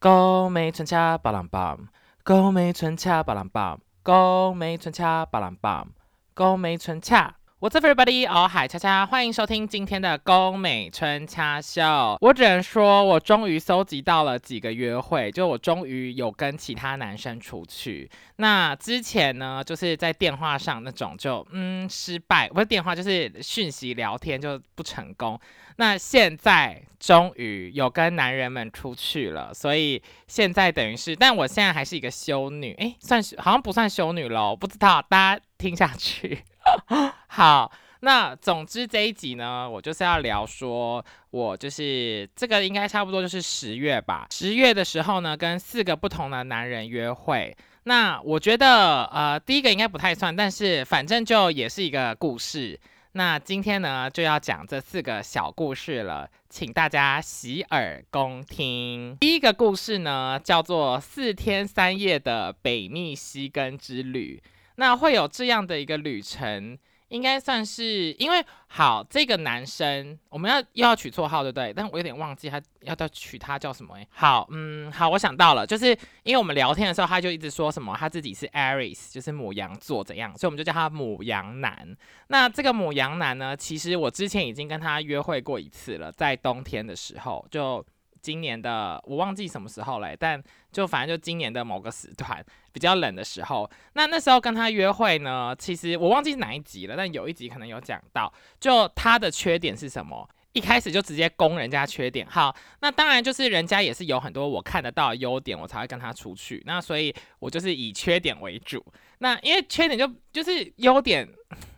高美春恰巴郎棒，高美春恰巴郎棒，高美春恰巴郎棒，高美春恰。What's everybody？哦，海恰恰，欢迎收听今天的宫美春恰秀。我只能说，我终于搜集到了几个约会，就我终于有跟其他男生出去。那之前呢，就是在电话上那种就嗯失败，不是电话就是讯息聊天就不成功。那现在终于有跟男人们出去了，所以现在等于是，但我现在还是一个修女，诶，算是好像不算修女喽，不知道大家听下去。好，那总之这一集呢，我就是要聊说，我就是这个应该差不多就是十月吧。十月的时候呢，跟四个不同的男人约会。那我觉得，呃，第一个应该不太算，但是反正就也是一个故事。那今天呢，就要讲这四个小故事了，请大家洗耳恭听。第一个故事呢，叫做四天三夜的北密西根之旅。那会有这样的一个旅程，应该算是因为好这个男生，我们要又要取绰号对不对？但我有点忘记他要要取他叫什么哎。好，嗯，好，我想到了，就是因为我们聊天的时候，他就一直说什么他自己是 Aries，就是母羊座怎样，所以我们就叫他母羊男。那这个母羊男呢，其实我之前已经跟他约会过一次了，在冬天的时候就。今年的我忘记什么时候了，但就反正就今年的某个时段比较冷的时候，那那时候跟他约会呢，其实我忘记是哪一集了，但有一集可能有讲到，就他的缺点是什么，一开始就直接攻人家缺点。好，那当然就是人家也是有很多我看得到的优点，我才会跟他出去。那所以我就是以缺点为主。那因为缺点就就是优点，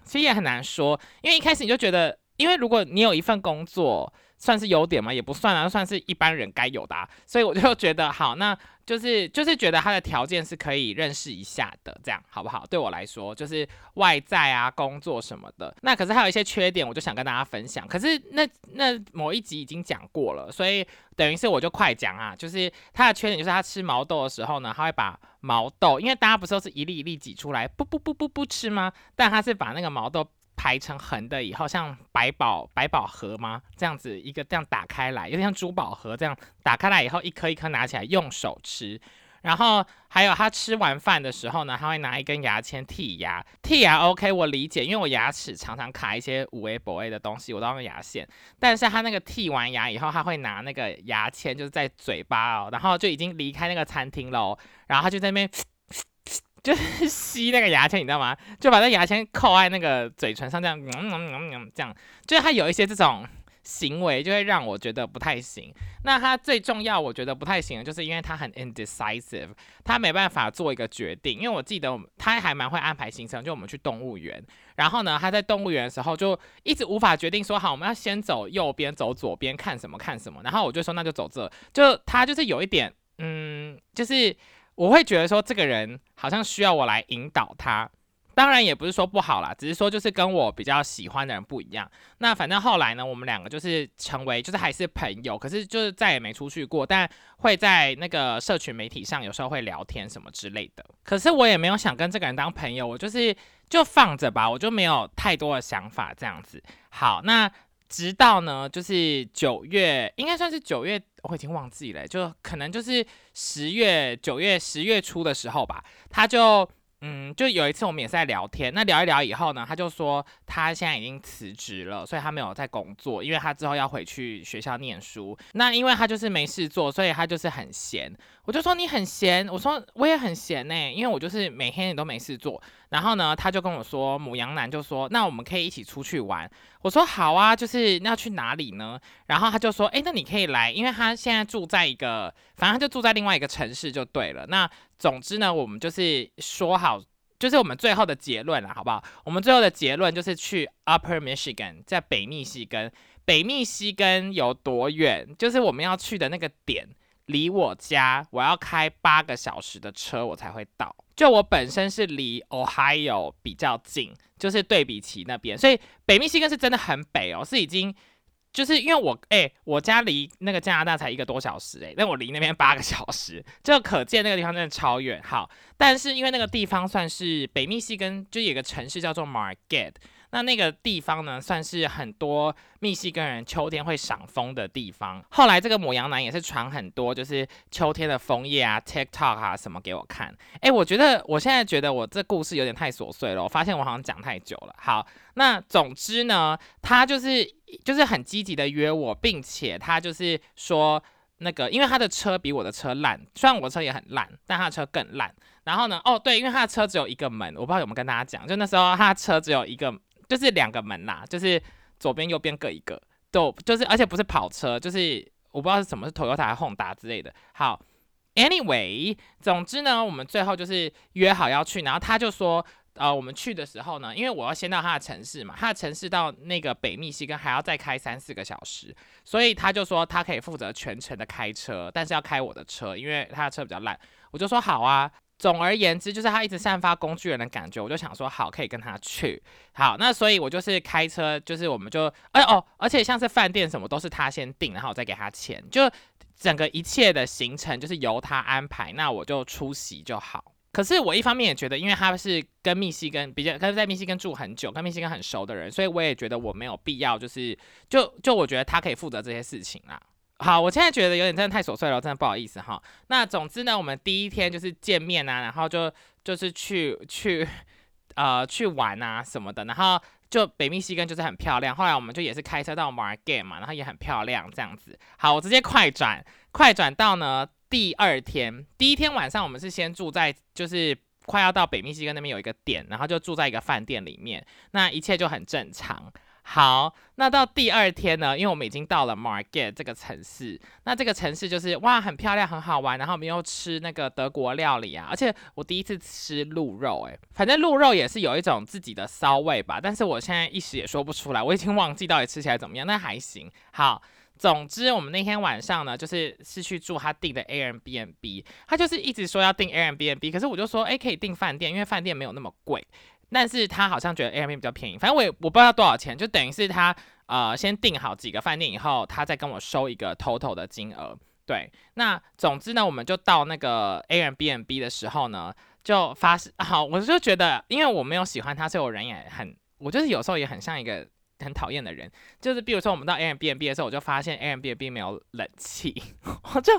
其实也很难说，因为一开始你就觉得，因为如果你有一份工作。算是优点吗？也不算啊，算是一般人该有的啊。所以我就觉得好，那就是 就是觉得他的条件是可以认识一下的，这样好不好？对我来说，就是外在啊、工作什么的。那可是还有一些缺点，我就想跟大家分享。可是那那某一集已经讲过了，所以等于是我就快讲啊。就是他的缺点就是他吃毛豆的时候呢，他会把毛豆，因为大家不是都是一粒一粒挤出来，不不不不不吃吗？但它是把那个毛豆。排成横的以后，像百宝百宝盒吗？这样子一个这样打开来，有点像珠宝盒这样打开来以后，一颗一颗拿起来用手吃。然后还有他吃完饭的时候呢，他会拿一根牙签剔牙。剔牙 OK，我理解，因为我牙齿常常卡一些五 A 博 A 的东西，我都用牙线。但是他那个剔完牙以后，他会拿那个牙签，就是在嘴巴哦，然后就已经离开那个餐厅喽。然后他就在那边。就是吸那个牙签，你知道吗？就把那牙签扣在那个嘴唇上，这样，嗯嗯嗯嗯，这样，就是他有一些这种行为，就会让我觉得不太行。那他最重要，我觉得不太行，就是因为他很 indecisive，他没办法做一个决定。因为我记得他还蛮会安排行程，就我们去动物园，然后呢，他在动物园的时候就一直无法决定说，好，我们要先走右边，走左边，看什么看什么。然后我就说，那就走这。就他就是有一点，嗯，就是。我会觉得说这个人好像需要我来引导他，当然也不是说不好啦，只是说就是跟我比较喜欢的人不一样。那反正后来呢，我们两个就是成为就是还是朋友，可是就是再也没出去过，但会在那个社群媒体上有时候会聊天什么之类的。可是我也没有想跟这个人当朋友，我就是就放着吧，我就没有太多的想法这样子。好，那。直到呢，就是九月，应该算是九月，我已经忘记了，就可能就是十月、九月、十月初的时候吧，他就。嗯，就有一次我们也是在聊天，那聊一聊以后呢，他就说他现在已经辞职了，所以他没有在工作，因为他之后要回去学校念书。那因为他就是没事做，所以他就是很闲。我就说你很闲，我说我也很闲呢，因为我就是每天也都没事做。然后呢，他就跟我说，母羊男就说那我们可以一起出去玩。我说好啊，就是要去哪里呢？然后他就说，哎，那你可以来，因为他现在住在一个，反正他就住在另外一个城市就对了。那总之呢，我们就是说好，就是我们最后的结论了，好不好？我们最后的结论就是去 Upper Michigan，在北密西根。北密西根有多远？就是我们要去的那个点，离我家我要开八个小时的车，我才会到。就我本身是离 Ohio 比较近，就是对比起那边，所以北密西根是真的很北哦，是已经。就是因为我哎，我家离那个加拿大才一个多小时哎，那我离那边八个小时，就可见那个地方真的超远。好，但是因为那个地方算是北密西根，就有个城市叫做 marget 那那个地方呢，算是很多密西根人秋天会赏枫的地方。后来这个母羊男也是传很多，就是秋天的枫叶啊、TikTok 啊什么给我看。哎，我觉得我现在觉得我这故事有点太琐碎了，我发现我好像讲太久了。好，那总之呢，他就是就是很积极的约我，并且他就是说。那个，因为他的车比我的车烂，虽然我的车也很烂，但他的车更烂。然后呢，哦对，因为他的车只有一个门，我不知道有没有跟大家讲，就那时候他的车只有一个，就是两个门啦，就是左边右边各一个，都就是而且不是跑车，就是我不知道是什么是 Toyota 还是 Honda 之类的。好，Anyway，总之呢，我们最后就是约好要去，然后他就说。呃，我们去的时候呢，因为我要先到他的城市嘛，他的城市到那个北密西根还要再开三四个小时，所以他就说他可以负责全程的开车，但是要开我的车，因为他的车比较烂。我就说好啊。总而言之，就是他一直散发工具人的感觉，我就想说好，可以跟他去。好，那所以我就是开车，就是我们就，哎哦，而且像是饭店什么都是他先订，然后我再给他钱，就整个一切的行程就是由他安排，那我就出席就好。可是我一方面也觉得，因为他是跟密西根比较，他是在密西根住很久，跟密西根很熟的人，所以我也觉得我没有必要，就是就就我觉得他可以负责这些事情啦。好，我现在觉得有点真的太琐碎了，真的不好意思哈。那总之呢，我们第一天就是见面啊，然后就就是去去呃去玩啊什么的，然后就北密西根就是很漂亮。后来我们就也是开车到 Margate 嘛，然后也很漂亮这样子。好，我直接快转，快转到呢。第二天，第一天晚上，我们是先住在，就是快要到北密西根那边有一个点，然后就住在一个饭店里面，那一切就很正常。好，那到第二天呢，因为我们已经到了 Margate 这个城市，那这个城市就是哇，很漂亮，很好玩，然后我们又吃那个德国料理啊，而且我第一次吃鹿肉，诶，反正鹿肉也是有一种自己的骚味吧，但是我现在一时也说不出来，我已经忘记到底吃起来怎么样，那还行。好。总之，我们那天晚上呢，就是是去住他订的 Airbnb，他就是一直说要订 Airbnb，可是我就说，哎，可以订饭店，因为饭店没有那么贵。但是他好像觉得 Airbnb 比较便宜，反正我也我不知道多少钱，就等于是他呃先订好几个饭店以后，他再跟我收一个 total 的金额。对，那总之呢，我们就到那个 Airbnb 的时候呢，就发生好，我就觉得，因为我没有喜欢他，所以我人也很，我就是有时候也很像一个。很讨厌的人，就是比如说我们到 Airbnb 的时候，我就发现 Airbnb 没有冷气，我就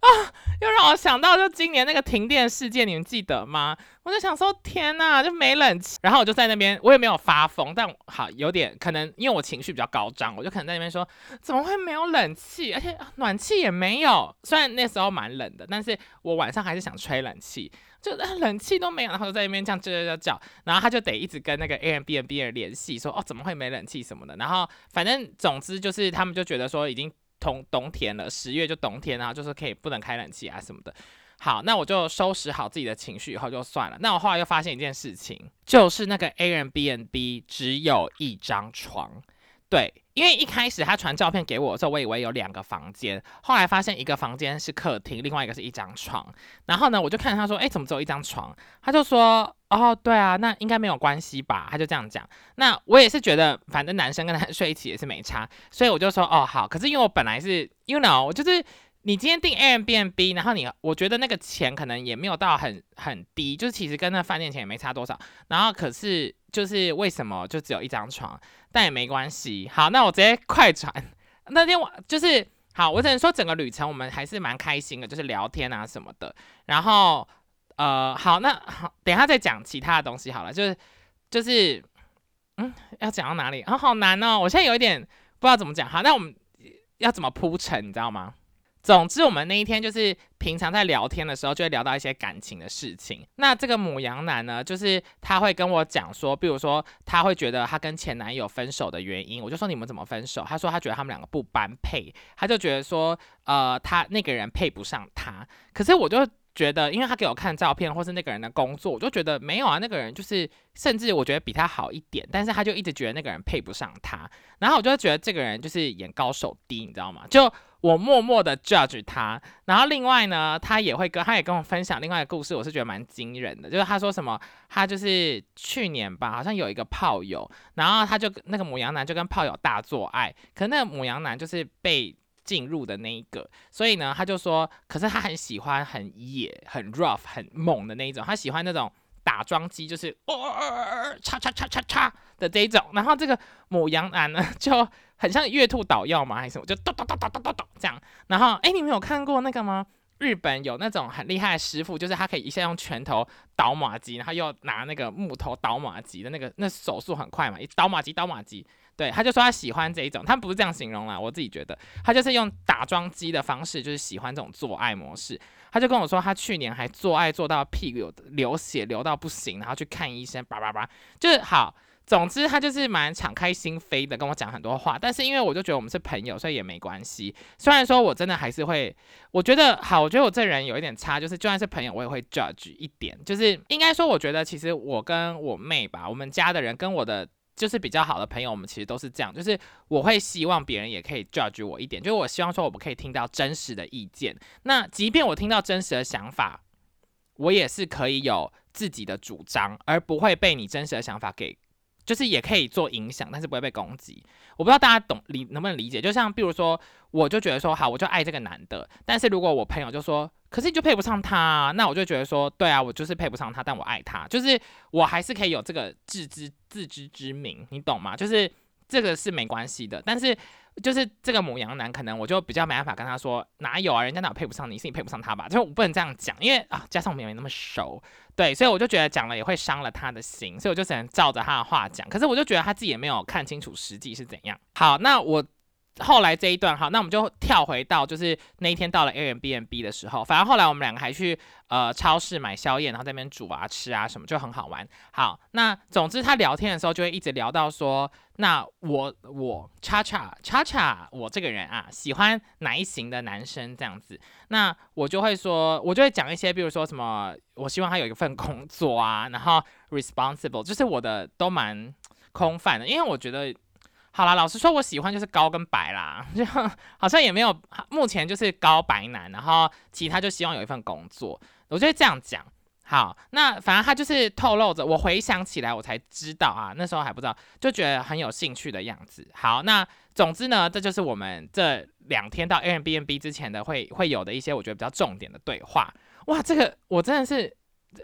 啊，又让我想到就今年那个停电事件，你们记得吗？我就想说天呐，就没冷气，然后我就在那边，我也没有发疯，但好有点可能因为我情绪比较高涨，我就可能在那边说怎么会没有冷气，而且暖气也没有，虽然那时候蛮冷的，但是我晚上还是想吹冷气。就冷气都没有，然后就在那边这样叫叫叫叫，然后他就得一直跟那个 a m b n b 人联系，说哦怎么会没冷气什么的，然后反正总之就是他们就觉得说已经冬冬天了，十月就冬天，然后就是可以不能开冷气啊什么的。好，那我就收拾好自己的情绪以后就算了。那我后来又发现一件事情，就是那个 Airbnb 只有一张床。对，因为一开始他传照片给我的时候，我以为有两个房间，后来发现一个房间是客厅，另外一个是一张床。然后呢，我就看他说，哎，怎么只有一张床？他就说，哦，对啊，那应该没有关系吧？他就这样讲。那我也是觉得，反正男生跟男生 睡一起也是没差，所以我就说，哦，好。可是因为我本来是，you know，我就是。你今天订 Airbnb，然后你，我觉得那个钱可能也没有到很很低，就是其实跟那饭店钱也没差多少。然后可是就是为什么就只有一张床？但也没关系。好，那我直接快传。那天我就是好，我只能说整个旅程我们还是蛮开心的，就是聊天啊什么的。然后呃，好，那好，等下再讲其他的东西好了。就是就是嗯，要讲到哪里？啊，好难哦，我现在有一点不知道怎么讲。好，那我们要怎么铺陈，你知道吗？总之，我们那一天就是平常在聊天的时候，就会聊到一些感情的事情。那这个母羊男呢，就是他会跟我讲说，比如说他会觉得他跟前男友分手的原因，我就说你们怎么分手？他说他觉得他们两个不般配，他就觉得说，呃，他那个人配不上他。可是我就觉得，因为他给我看照片或是那个人的工作，我就觉得没有啊，那个人就是甚至我觉得比他好一点，但是他就一直觉得那个人配不上他。然后我就觉得这个人就是眼高手低，你知道吗？就。我默默的 judge 他，然后另外呢，他也会跟他也跟我分享另外一个故事，我是觉得蛮惊人的，就是他说什么，他就是去年吧，好像有一个炮友，然后他就那个母羊男就跟炮友大做爱，可那个母羊男就是被进入的那一个，所以呢，他就说，可是他很喜欢很野、很 rough、很猛的那一种，他喜欢那种。打桩机，就是哦，叉叉叉叉叉的这一种。然后这个母羊男呢，就很像月兔捣药嘛，还是什么，就咚咚咚咚咚咚咚这样。然后，哎，你们有看过那个吗？日本有那种很厉害的师傅，就是他可以一下用拳头倒马机，然后又拿那个木头倒马机的那个，那手速很快嘛，一倒马机倒马机。对，他就说他喜欢这一种，他不是这样形容啦，我自己觉得他就是用打桩机的方式，就是喜欢这种做爱模式。他就跟我说，他去年还做爱做到屁股流血流到不行，然后去看医生，叭叭叭，就是好。总之，他就是蛮敞开心扉的，跟我讲很多话。但是因为我就觉得我们是朋友，所以也没关系。虽然说我真的还是会，我觉得好，我觉得我这人有一点差，就是就算是朋友，我也会 judge 一点。就是应该说，我觉得其实我跟我妹吧，我们家的人跟我的就是比较好的朋友，我们其实都是这样。就是我会希望别人也可以 judge 我一点，就是我希望说我们可以听到真实的意见。那即便我听到真实的想法，我也是可以有自己的主张，而不会被你真实的想法给。就是也可以做影响，但是不会被攻击。我不知道大家懂理能不能理解？就像比如说，我就觉得说好，我就爱这个男的。但是如果我朋友就说，可是你就配不上他，那我就觉得说，对啊，我就是配不上他，但我爱他，就是我还是可以有这个自知自知之明，你懂吗？就是这个是没关系的，但是。就是这个母羊男，可能我就比较没办法跟他说哪有啊，人家哪配不上你，是你配不上他吧？就是我不能这样讲，因为啊，加上我们也没那么熟，对，所以我就觉得讲了也会伤了他的心，所以我就只能照着他的话讲。可是我就觉得他自己也没有看清楚实际是怎样。好，那我。后来这一段哈，那我们就跳回到就是那一天到了 Airbnb 的时候，反正后来我们两个还去呃超市买宵夜，然后在那边煮啊吃啊什么，就很好玩。好，那总之他聊天的时候就会一直聊到说，那我我叉叉叉叉我这个人啊喜欢哪一型的男生这样子，那我就会说，我就会讲一些，比如说什么，我希望他有一份工作啊，然后 responsible，就是我的都蛮空泛的，因为我觉得。好啦，老实说，我喜欢就是高跟白啦，就好像也没有，目前就是高白男，然后其他就希望有一份工作，我觉得这样讲好。那反正他就是透露着，我回想起来我才知道啊，那时候还不知道，就觉得很有兴趣的样子。好，那总之呢，这就是我们这两天到 Airbnb 之前的会会有的一些我觉得比较重点的对话。哇，这个我真的是，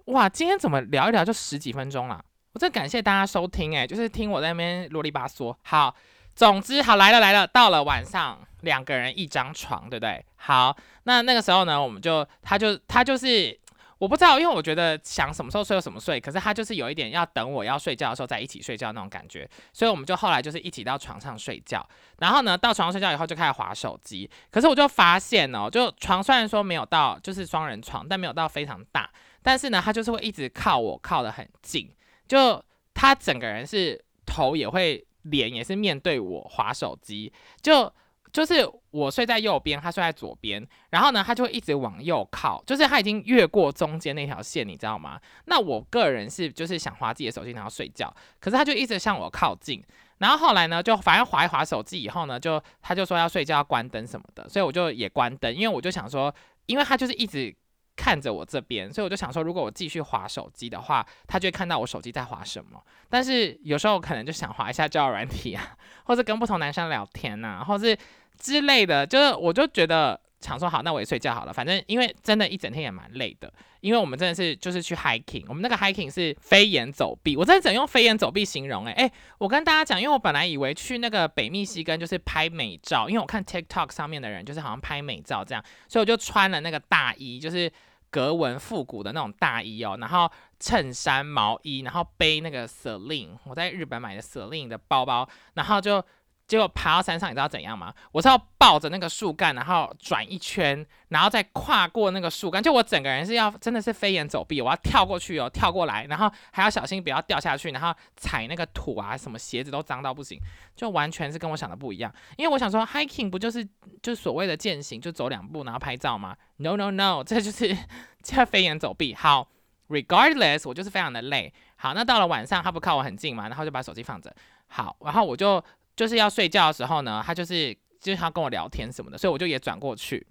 哇，今天怎么聊一聊就十几分钟了。我真感谢大家收听，哎，就是听我在那边啰里吧嗦。好，总之好来了来了，到了晚上两个人一张床，对不对？好，那那个时候呢，我们就他就他就是我不知道，因为我觉得想什么时候睡就什么睡，可是他就是有一点要等我要睡觉的时候再一起睡觉那种感觉，所以我们就后来就是一起到床上睡觉。然后呢，到床上睡觉以后就开始划手机，可是我就发现哦，就床虽然说没有到就是双人床，但没有到非常大，但是呢，他就是会一直靠我靠得很近。就他整个人是头也会脸也是面对我划手机，就就是我睡在右边，他睡在左边，然后呢，他就会一直往右靠，就是他已经越过中间那条线，你知道吗？那我个人是就是想划自己的手机然后睡觉，可是他就一直向我靠近，然后后来呢，就反正划一划手机以后呢，就他就说要睡觉要关灯什么的，所以我就也关灯，因为我就想说，因为他就是一直。看着我这边，所以我就想说，如果我继续划手机的话，他就会看到我手机在划什么。但是有时候可能就想划一下交友软体啊，或者跟不同男生聊天呐，或是之类的。就是我就觉得想说，好，那我也睡觉好了。反正因为真的一整天也蛮累的，因为我们真的是就是去 hiking，我们那个 hiking 是飞檐走壁，我真的只能用飞檐走壁形容。诶、诶，我跟大家讲，因为我本来以为去那个北密西根就是拍美照，因为我看 TikTok 上面的人就是好像拍美照这样，所以我就穿了那个大衣，就是。格纹复古的那种大衣哦，然后衬衫、毛衣，然后背那个 Celine，我在日本买的 Celine 的包包，然后就结果爬到山上，你知道怎样吗？我是要抱着那个树干，然后转一圈，然后再跨过那个树干，就我整个人是要真的是飞檐走壁，我要跳过去哦，跳过来，然后还要小心不要掉下去，然后踩那个土啊，什么鞋子都脏到不行，就完全是跟我想的不一样。因为我想说 hiking 不就是就所谓的践行，就走两步然后拍照吗？No no no，这就是叫飞檐走壁。好，regardless，我就是非常的累。好，那到了晚上，他不靠我很近嘛，然后就把手机放着。好，然后我就就是要睡觉的时候呢，他就是就是要跟我聊天什么的，所以我就也转过去。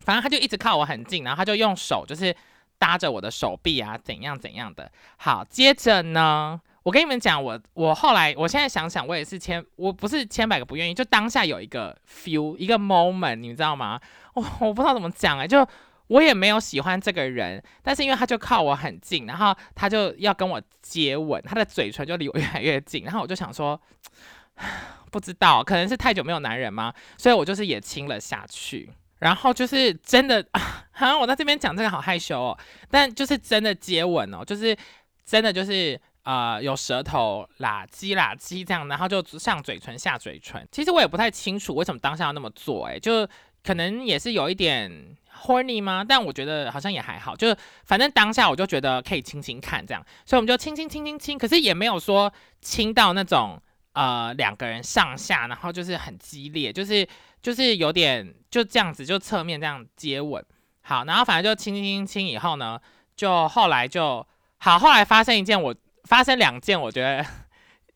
反正他就一直靠我很近，然后他就用手就是搭着我的手臂啊，怎样怎样的。好，接着呢。我跟你们讲，我我后来，我现在想想，我也是千，我不是千百个不愿意，就当下有一个 feel，一个 moment，你知道吗？我我不知道怎么讲哎，就我也没有喜欢这个人，但是因为他就靠我很近，然后他就要跟我接吻，他的嘴唇就离我越来越近，然后我就想说，不知道可能是太久没有男人吗？所以我就是也亲了下去，然后就是真的，好 像我在这边讲这个好害羞哦，但就是真的接吻哦，就是真的就是呃有舌头啦叽啦叽这样，然后就上嘴唇下嘴唇，其实我也不太清楚为什么当下要那么做，哎，就可能也是有一点。horny 吗？但我觉得好像也还好，就反正当下我就觉得可以亲亲看这样，所以我们就亲亲亲亲亲，可是也没有说亲到那种呃两个人上下，然后就是很激烈，就是就是有点就这样子就侧面这样接吻，好，然后反正就亲亲亲亲以后呢，就后来就好，后来发生一件我发生两件我觉得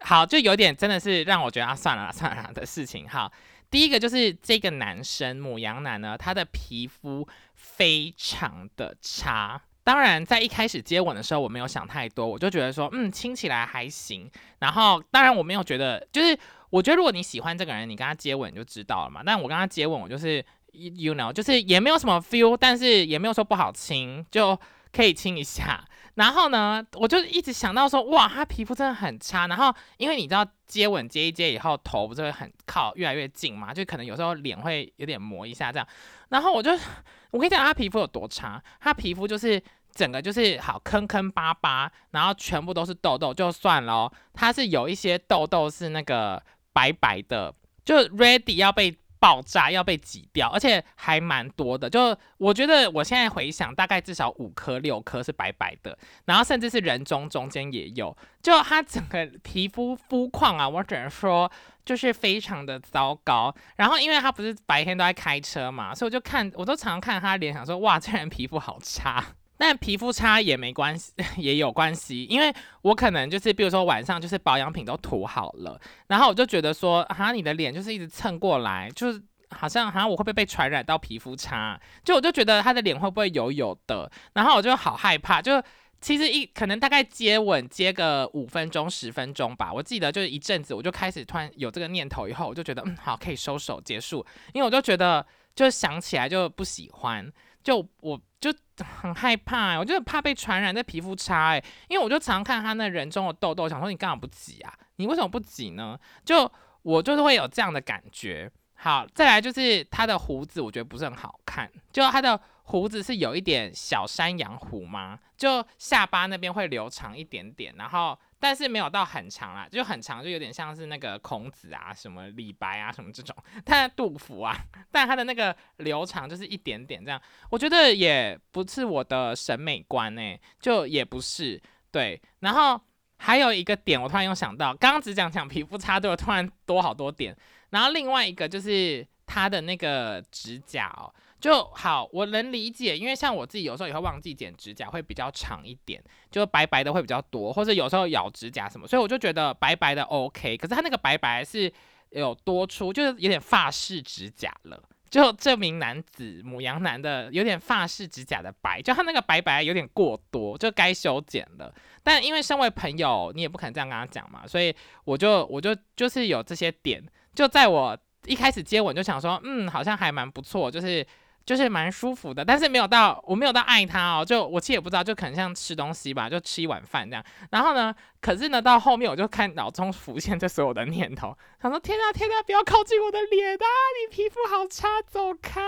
好就有点真的是让我觉得啊算了算了的事情，好。第一个就是这个男生母羊男呢，他的皮肤非常的差。当然，在一开始接吻的时候，我没有想太多，我就觉得说，嗯，亲起来还行。然后，当然我没有觉得，就是我觉得如果你喜欢这个人，你跟他接吻就知道了嘛。但我跟他接吻，我就是 you know，就是也没有什么 feel，但是也没有说不好亲，就可以亲一下。然后呢，我就一直想到说，哇，他皮肤真的很差。然后，因为你知道接吻接一接以后，头不是会很靠越来越近嘛，就可能有时候脸会有点磨一下这样。然后我就，我跟你讲，他皮肤有多差，他皮肤就是整个就是好坑坑巴巴，然后全部都是痘痘，就算了，它是有一些痘痘是那个白白的，就 ready 要被。爆炸要被挤掉，而且还蛮多的。就我觉得，我现在回想，大概至少五颗、六颗是白白的，然后甚至是人中中间也有。就他整个皮肤肤况啊，我只能说就是非常的糟糕。然后因为他不是白天都在开车嘛，所以我就看，我都常常看他脸，想说哇，这人皮肤好差。但皮肤差也没关系，也有关系，因为我可能就是，比如说晚上就是保养品都涂好了，然后我就觉得说，哈，你的脸就是一直蹭过来，就是好像好像我会不会被传染到皮肤差？就我就觉得他的脸会不会油油的，然后我就好害怕。就其实一可能大概接吻接个五分钟十分钟吧，我记得就是一阵子，我就开始突然有这个念头，以后我就觉得嗯好可以收手结束，因为我就觉得就想起来就不喜欢。就我就很害怕，我就怕被传染，这皮肤差哎，因为我就常看他那人中的痘痘，想说你干嘛不挤啊？你为什么不挤呢？就我就是会有这样的感觉。好，再来就是他的胡子，我觉得不是很好看，就他的胡子是有一点小山羊胡吗？就下巴那边会留长一点点，然后。但是没有到很长啦，就很长，就有点像是那个孔子啊，什么李白啊，什么这种。但杜甫啊，但他的那个留长就是一点点这样，我觉得也不是我的审美观诶，就也不是对。然后还有一个点，我突然又想到，刚刚只讲讲皮肤差，对我突然多好多点。然后另外一个就是他的那个指甲哦。就好，我能理解，因为像我自己有时候也会忘记剪指甲，会比较长一点，就白白的会比较多，或者有时候咬指甲什么，所以我就觉得白白的 OK。可是他那个白白是有多出，就是有点发式指甲了。就这名男子母羊男的有点发式指甲的白，就他那个白白有点过多，就该修剪了。但因为身为朋友，你也不可能这样跟他讲嘛，所以我就我就就是有这些点，就在我一开始接吻就想说，嗯，好像还蛮不错，就是。就是蛮舒服的，但是没有到我没有到爱他哦，就我其实也不知道，就可能像吃东西吧，就吃一碗饭这样。然后呢，可是呢，到后面我就看脑中浮现这所有的念头，想说天啊天啊，不要靠近我的脸啊，你皮肤好差，走开。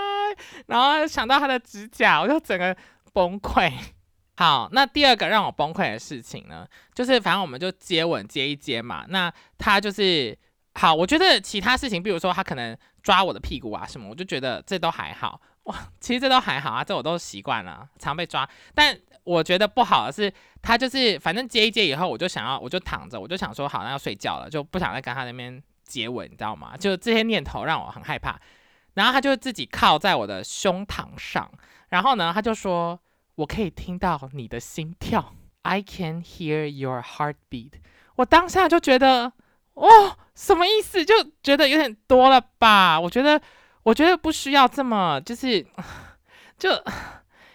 然后想到他的指甲，我就整个崩溃。好，那第二个让我崩溃的事情呢，就是反正我们就接吻接一接嘛，那他就是好，我觉得其他事情，比如说他可能抓我的屁股啊什么，我就觉得这都还好。哇，其实这都还好啊，这我都习惯了，常被抓。但我觉得不好的是，他就是反正接一接以后，我就想要，我就躺着，我就想说，好，那要睡觉了，就不想再跟他那边接吻，你知道吗？就这些念头让我很害怕。然后他就自己靠在我的胸膛上，然后呢，他就说，我可以听到你的心跳，I can hear your heartbeat。我当下就觉得，哦，什么意思？就觉得有点多了吧？我觉得。我觉得不需要这么，就是 就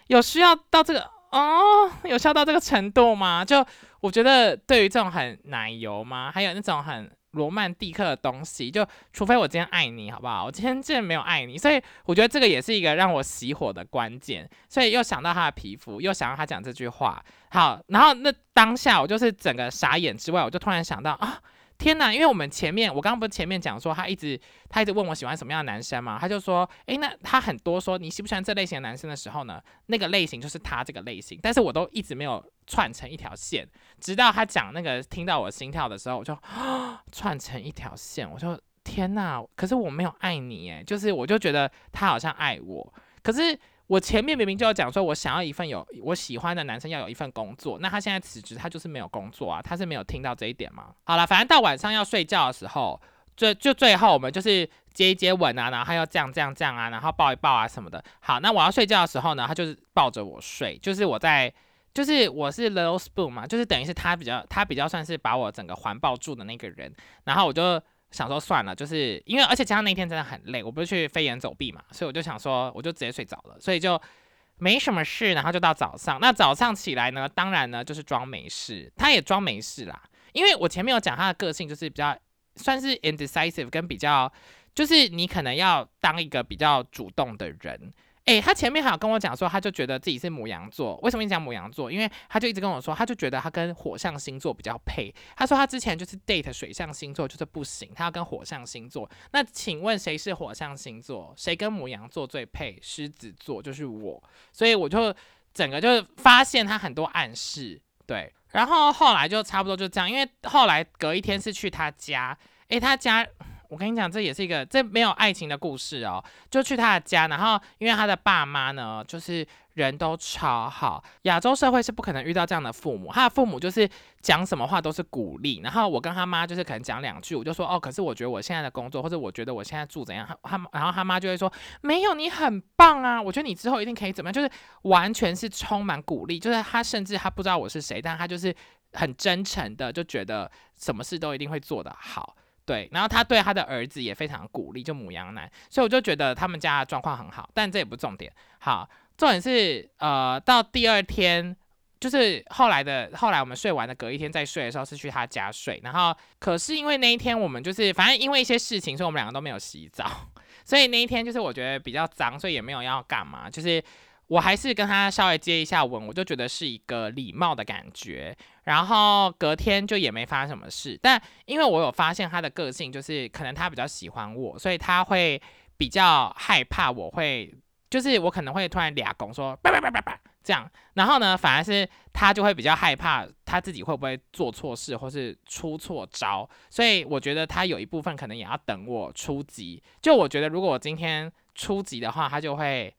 有需要到这个哦，有效到这个程度吗？就我觉得对于这种很奶油吗？还有那种很罗曼蒂克的东西，就除非我今天爱你，好不好？我今天真的没有爱你，所以我觉得这个也是一个让我熄火的关键。所以又想到他的皮肤，又想到他讲这句话，好，然后那当下我就是整个傻眼之外，我就突然想到啊。天呐！因为我们前面，我刚刚不是前面讲说他一直他一直问我喜欢什么样的男生嘛，他就说，诶，那他很多说你喜不喜欢这类型的男生的时候呢，那个类型就是他这个类型，但是我都一直没有串成一条线，直到他讲那个听到我心跳的时候，我就串成一条线，我说天呐！可是我没有爱你，诶，就是我就觉得他好像爱我，可是。我前面明明就要讲说，我想要一份有我喜欢的男生要有一份工作，那他现在辞职，他就是没有工作啊，他是没有听到这一点吗？好了，反正到晚上要睡觉的时候，最就最后我们就是接一接吻啊，然后要这样这样这样啊，然后抱一抱啊什么的。好，那我要睡觉的时候呢，他就是抱着我睡，就是我在，就是我是 little spoon 嘛，就是等于是他比较他比较算是把我整个环抱住的那个人，然后我就。想说算了，就是因为而且加上那天真的很累，我不是去飞檐走壁嘛，所以我就想说我就直接睡着了，所以就没什么事，然后就到早上。那早上起来呢，当然呢就是装没事，他也装没事啦，因为我前面有讲他的个性就是比较算是 indecisive，跟比较就是你可能要当一个比较主动的人。诶，他前面还有跟我讲说，他就觉得自己是母羊座。为什么你讲母羊座？因为他就一直跟我说，他就觉得他跟火象星座比较配。他说他之前就是 date 水象星座就是不行，他要跟火象星座。那请问谁是火象星座？谁跟母羊座最配？狮子座就是我。所以我就整个就发现他很多暗示，对。然后后来就差不多就这样，因为后来隔一天是去他家，诶，他家。我跟你讲，这也是一个这没有爱情的故事哦。就去他的家，然后因为他的爸妈呢，就是人都超好。亚洲社会是不可能遇到这样的父母，他的父母就是讲什么话都是鼓励。然后我跟他妈就是可能讲两句，我就说哦，可是我觉得我现在的工作，或者我觉得我现在住怎样，他然后他妈就会说没有，你很棒啊，我觉得你之后一定可以怎么样，就是完全是充满鼓励。就是他甚至他不知道我是谁，但他就是很真诚的就觉得什么事都一定会做得好。对，然后他对他的儿子也非常鼓励，就母羊男，所以我就觉得他们家状况很好，但这也不重点。好，重点是呃，到第二天，就是后来的后来我们睡完的隔一天再睡的时候是去他家睡，然后可是因为那一天我们就是反正因为一些事情，所以我们两个都没有洗澡，所以那一天就是我觉得比较脏，所以也没有要干嘛，就是。我还是跟他稍微接一下吻，我就觉得是一个礼貌的感觉。然后隔天就也没发生什么事。但因为我有发现他的个性，就是可能他比较喜欢我，所以他会比较害怕我会，就是我可能会突然俩拱说叭叭叭叭叭这样。然后呢，反而是他就会比较害怕他自己会不会做错事或是出错招。所以我觉得他有一部分可能也要等我出击。就我觉得如果我今天出击的话，他就会。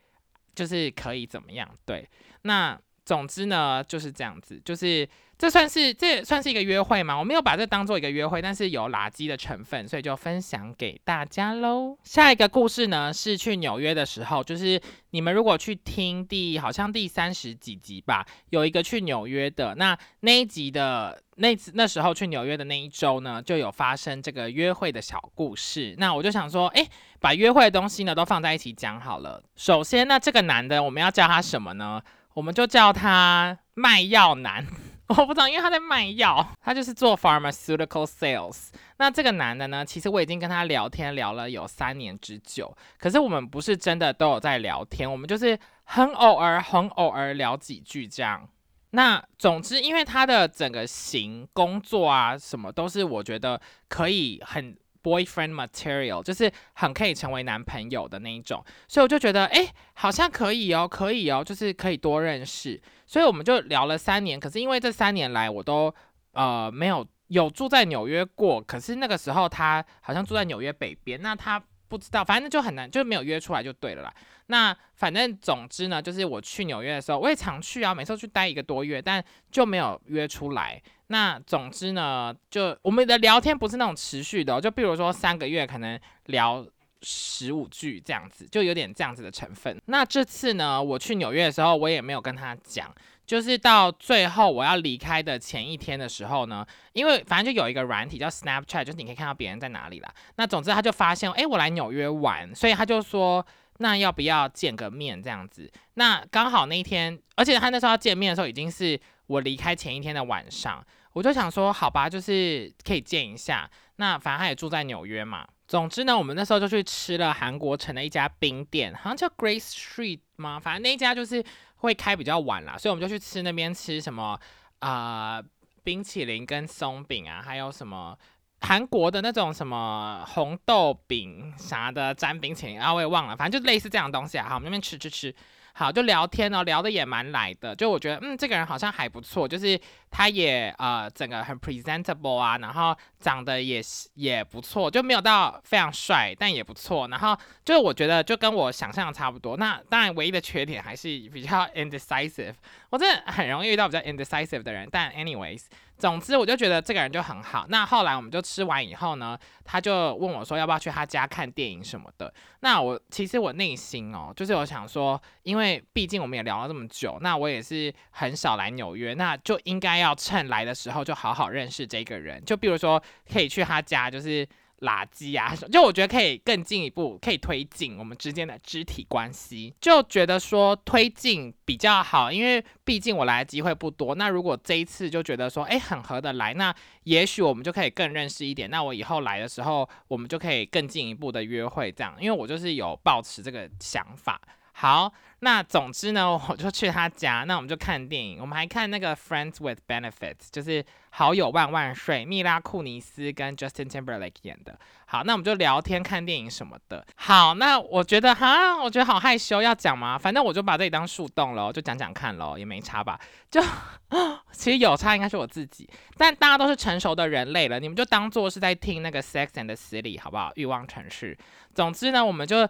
就是可以怎么样？对，那总之呢就是这样子，就是这算是这算是一个约会嘛？我没有把这当做一个约会，但是有垃圾的成分，所以就分享给大家喽。下一个故事呢是去纽约的时候，就是你们如果去听第好像第三十几集吧，有一个去纽约的那那一集的那次那时候去纽约的那一周呢，就有发生这个约会的小故事。那我就想说，哎。把约会的东西呢都放在一起讲好了。首先，那这个男的我们要叫他什么呢？我们就叫他卖药男。我不知道，因为他在卖药，他就是做 pharmaceutical sales。那这个男的呢，其实我已经跟他聊天聊了有三年之久，可是我们不是真的都有在聊天，我们就是很偶尔、很偶尔聊几句这样。那总之，因为他的整个型、工作啊什么都是我觉得可以很。Boyfriend material 就是很可以成为男朋友的那一种，所以我就觉得，哎，好像可以哦，可以哦，就是可以多认识。所以我们就聊了三年。可是因为这三年来我都呃没有有住在纽约过，可是那个时候他好像住在纽约北边，那他不知道，反正就很难，就没有约出来就对了啦。那反正总之呢，就是我去纽约的时候，我也常去啊，每次去待一个多月，但就没有约出来。那总之呢，就我们的聊天不是那种持续的，就比如说三个月可能聊十五句这样子，就有点这样子的成分。那这次呢，我去纽约的时候，我也没有跟他讲，就是到最后我要离开的前一天的时候呢，因为反正就有一个软体叫 Snapchat，就是你可以看到别人在哪里啦。那总之他就发现，哎，我来纽约玩，所以他就说。那要不要见个面这样子？那刚好那一天，而且他那时候要见面的时候，已经是我离开前一天的晚上。我就想说，好吧，就是可以见一下。那反正他也住在纽约嘛。总之呢，我们那时候就去吃了韩国城的一家冰店，好像叫 Grace Street 吗？反正那家就是会开比较晚啦，所以我们就去吃那边吃什么啊冰淇淋跟松饼啊，还有什么韩国的那种什么红豆饼啥的沾冰淇淋啊，我也忘了，反正就类似这样的东西啊。好，我们那边吃吃吃。好，就聊天哦，聊的也蛮来的，就我觉得，嗯，这个人好像还不错，就是他也呃，整个很 presentable 啊，然后长得也也不错，就没有到非常帅，但也不错，然后就我觉得就跟我想象的差不多。那当然，唯一的缺点还是比较 indecisive，我真的很容易遇到比较 indecisive 的人。但 anyways。总之，我就觉得这个人就很好。那后来我们就吃完以后呢，他就问我说要不要去他家看电影什么的。那我其实我内心哦，就是我想说，因为毕竟我们也聊了这么久，那我也是很少来纽约，那就应该要趁来的时候就好好认识这个人。就比如说可以去他家，就是。垃圾啊，就我觉得可以更进一步，可以推进我们之间的肢体关系，就觉得说推进比较好，因为毕竟我来的机会不多。那如果这一次就觉得说，哎，很合得来，那也许我们就可以更认识一点。那我以后来的时候，我们就可以更进一步的约会，这样，因为我就是有抱持这个想法。好，那总之呢，我就去他家，那我们就看电影，我们还看那个《Friends with Benefits》，就是好友万万岁，蜜拉库尼斯跟 Justin Timberlake 演的。好，那我们就聊天、看电影什么的。好，那我觉得哈，我觉得好害羞，要讲吗？反正我就把这里当树洞了，就讲讲看喽，也没差吧？就 其实有差，应该是我自己。但大家都是成熟的人类了，你们就当做是在听那个《Sex and the City》，好不好？欲望城市。总之呢，我们就。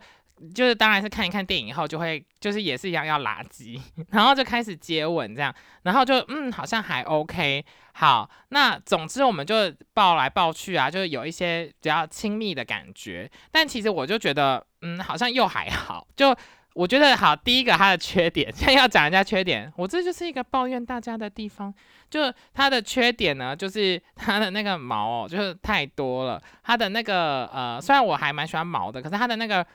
就是当然是看一看电影后就会就是也是一样要垃圾，然后就开始接吻这样，然后就嗯好像还 OK 好，那总之我们就抱来抱去啊，就是有一些比较亲密的感觉，但其实我就觉得嗯好像又还好，就我觉得好第一个他的缺点，现在要讲人家缺点，我这就是一个抱怨大家的地方，就他的缺点呢就是他的那个毛哦就是太多了，他的那个呃虽然我还蛮喜欢毛的，可是他的那个。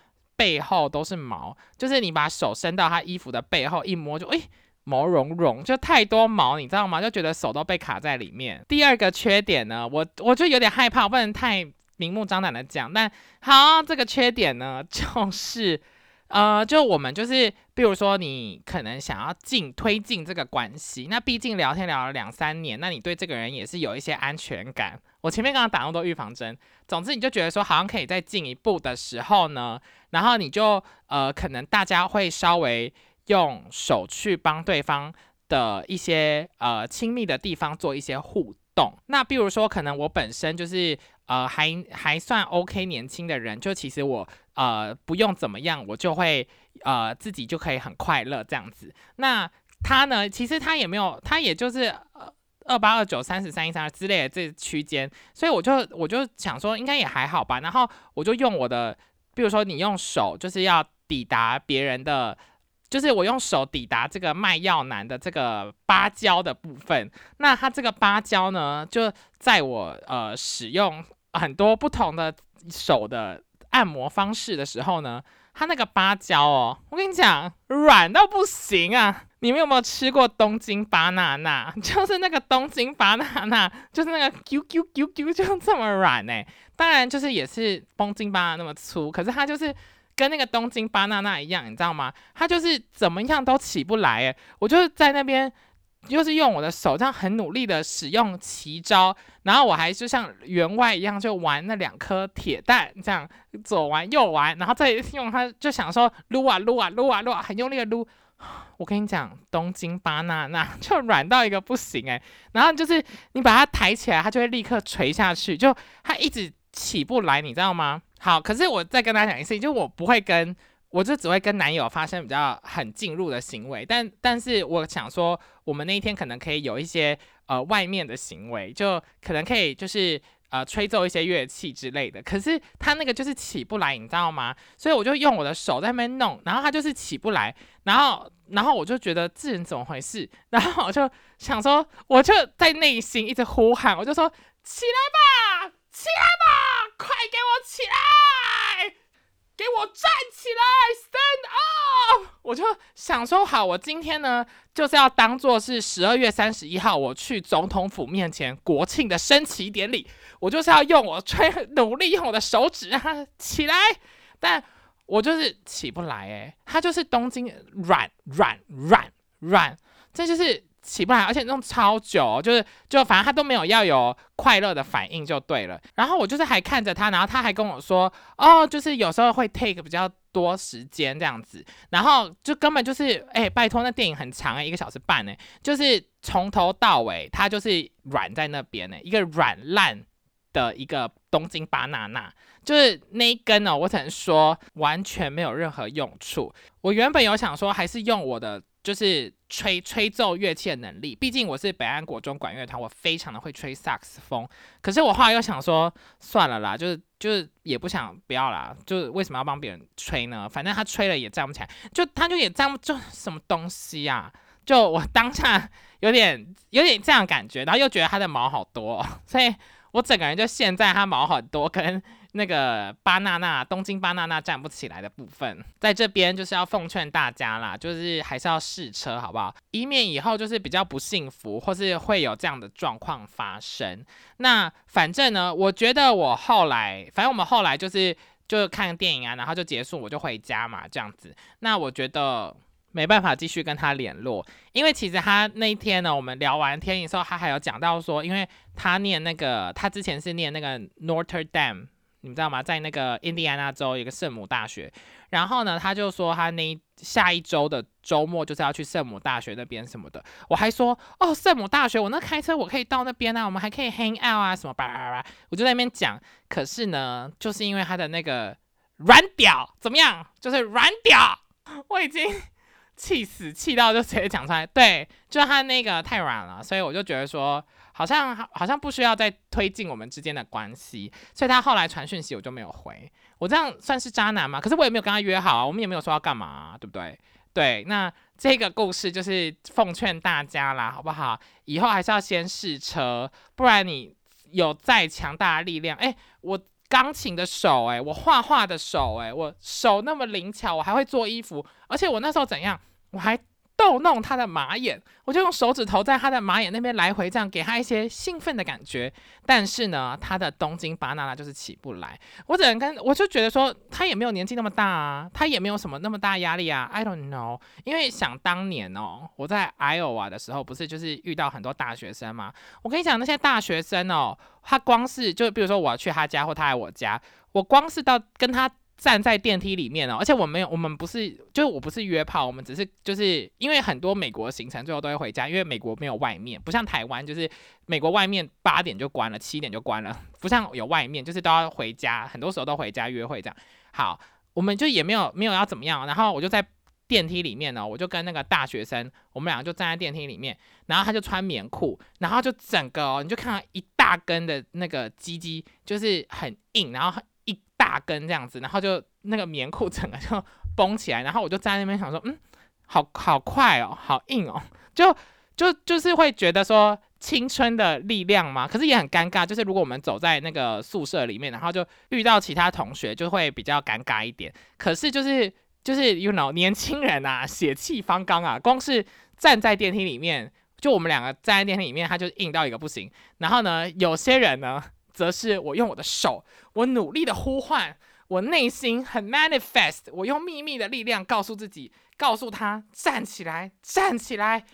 背后都是毛，就是你把手伸到他衣服的背后一摸，就诶毛茸茸，就太多毛，你知道吗？就觉得手都被卡在里面。第二个缺点呢，我我就有点害怕，不能太明目张胆的讲。但好，这个缺点呢，就是呃，就我们就是，比如说你可能想要进推进这个关系，那毕竟聊天聊了两三年，那你对这个人也是有一些安全感。我前面刚刚打那么多预防针，总之你就觉得说好像可以再进一步的时候呢，然后你就呃可能大家会稍微用手去帮对方的一些呃亲密的地方做一些互动。那比如说可能我本身就是呃还还算 OK 年轻的人，就其实我呃不用怎么样，我就会呃自己就可以很快乐这样子。那他呢，其实他也没有，他也就是。二八二九三十三一三二之类的这区间，所以我就我就想说应该也还好吧。然后我就用我的，比如说你用手就是要抵达别人的，就是我用手抵达这个卖药男的这个芭蕉的部分。那他这个芭蕉呢，就在我呃使用很多不同的手的按摩方式的时候呢，它那个芭蕉哦，我跟你讲，软到不行啊。你们有没有吃过东京巴娜娜？就是那个东京巴娜娜，就是那个啾啾啾啾就这么软哎。当然就是也是东京巴娜那么粗，可是它就是跟那个东京巴娜娜一样，你知道吗？它就是怎么样都起不来哎。我就是在那边，就是用我的手这样很努力的使用奇招，然后我还就像员外一样，就玩那两颗铁蛋，这样左玩右玩，然后再用它，就想说撸啊撸啊撸啊撸啊，很用力的撸。我跟你讲，东京巴娜娜就软到一个不行诶。然后就是你把它抬起来，它就会立刻垂下去，就它一直起不来，你知道吗？好，可是我再跟大家讲一次，就我不会跟，我就只会跟男友发生比较很进入的行为，但但是我想说，我们那一天可能可以有一些呃外面的行为，就可能可以就是。呃，吹奏一些乐器之类的，可是他那个就是起不来，你知道吗？所以我就用我的手在那边弄，然后他就是起不来，然后，然后我就觉得这人怎么回事？然后我就想说，我就在内心一直呼喊，我就说起来吧，起来吧，快给我起来，给我站起来，stand up！我就想说，好，我今天呢就是要当做是十二月三十一号我去总统府面前国庆的升旗典礼，我就是要用我吹，努力用我的手指啊起来，但我就是起不来，诶，它就是东京软软软软，这就是。起不来，而且弄超久，就是就反正他都没有要有快乐的反应就对了。然后我就是还看着他，然后他还跟我说，哦，就是有时候会 take 比较多时间这样子。然后就根本就是，哎，拜托，那电影很长哎，一个小时半呢，就是从头到尾他就是软在那边呢，一个软烂的一个东京巴娜娜，就是那一根哦，我只能说完全没有任何用处。我原本有想说，还是用我的。就是吹吹奏乐器的能力，毕竟我是北安国中管乐团，我非常的会吹萨克斯风。可是我后来又想说，算了啦，就是就是也不想不要啦，就是为什么要帮别人吹呢？反正他吹了也站不起来，就他就也站不就什么东西啊？就我当下有点有点这样感觉，然后又觉得他的毛好多，所以我整个人就现在他毛很多跟。那个巴娜娜，东京巴娜娜站不起来的部分，在这边就是要奉劝大家啦，就是还是要试车，好不好？以免以后就是比较不幸福，或是会有这样的状况发生。那反正呢，我觉得我后来，反正我们后来就是就看电影啊，然后就结束，我就回家嘛，这样子。那我觉得没办法继续跟他联络，因为其实他那一天呢，我们聊完天影之后，他还有讲到说，因为他念那个，他之前是念那个 Notre Dame。你知道吗？在那个印第安纳州有个圣母大学，然后呢，他就说他那下一周的周末就是要去圣母大学那边什么的。我还说哦，圣母大学，我那开车我可以到那边啊，我们还可以 hang out 啊，什么叭叭叭，我就在那边讲。可是呢，就是因为他的那个软屌怎么样，就是软屌，我已经气死，气到就直接讲出来。对，就他那个太软了，所以我就觉得说。好像好像不需要再推进我们之间的关系，所以他后来传讯息我就没有回。我这样算是渣男吗？可是我也没有跟他约好啊，我们也没有说要干嘛，对不对？对，那这个故事就是奉劝大家啦，好不好？以后还是要先试车，不然你有再强大的力量，哎，我钢琴的手，哎，我画画的手，哎，我手那么灵巧，我还会做衣服，而且我那时候怎样，我还。逗弄他的马眼，我就用手指头在他的马眼那边来回这样给他一些兴奋的感觉。但是呢，他的东京巴娜娜就是起不来。我只能跟我就觉得说，他也没有年纪那么大啊，他也没有什么那么大压力啊。I don't know，因为想当年哦，我在 Iowa 的时候，不是就是遇到很多大学生嘛。我跟你讲，那些大学生哦，他光是就比如说我要去他家或他来我家，我光是到跟他。站在电梯里面哦，而且我没有，我们不是，就是我不是约炮，我们只是就是因为很多美国行程最后都会回家，因为美国没有外面，不像台湾，就是美国外面八点就关了，七点就关了，不像有外面，就是都要回家，很多时候都回家约会这样。好，我们就也没有没有要怎么样，然后我就在电梯里面呢，我就跟那个大学生，我们两个就站在电梯里面，然后他就穿棉裤，然后就整个哦，你就看到一大根的那个鸡鸡，就是很硬，然后很。大根这样子，然后就那个棉裤整个就 绷起来，然后我就在那边想说，嗯，好好快哦，好硬哦，就就就是会觉得说青春的力量嘛，可是也很尴尬，就是如果我们走在那个宿舍里面，然后就遇到其他同学，就会比较尴尬一点。可是就是就是 you know 年轻人啊，血气方刚啊，光是站在电梯里面，就我们两个站在电梯里面，他就硬到一个不行。然后呢，有些人呢。则是我用我的手，我努力的呼唤，我内心很 manifest，我用秘密的力量告诉自己，告诉他站起来，站起来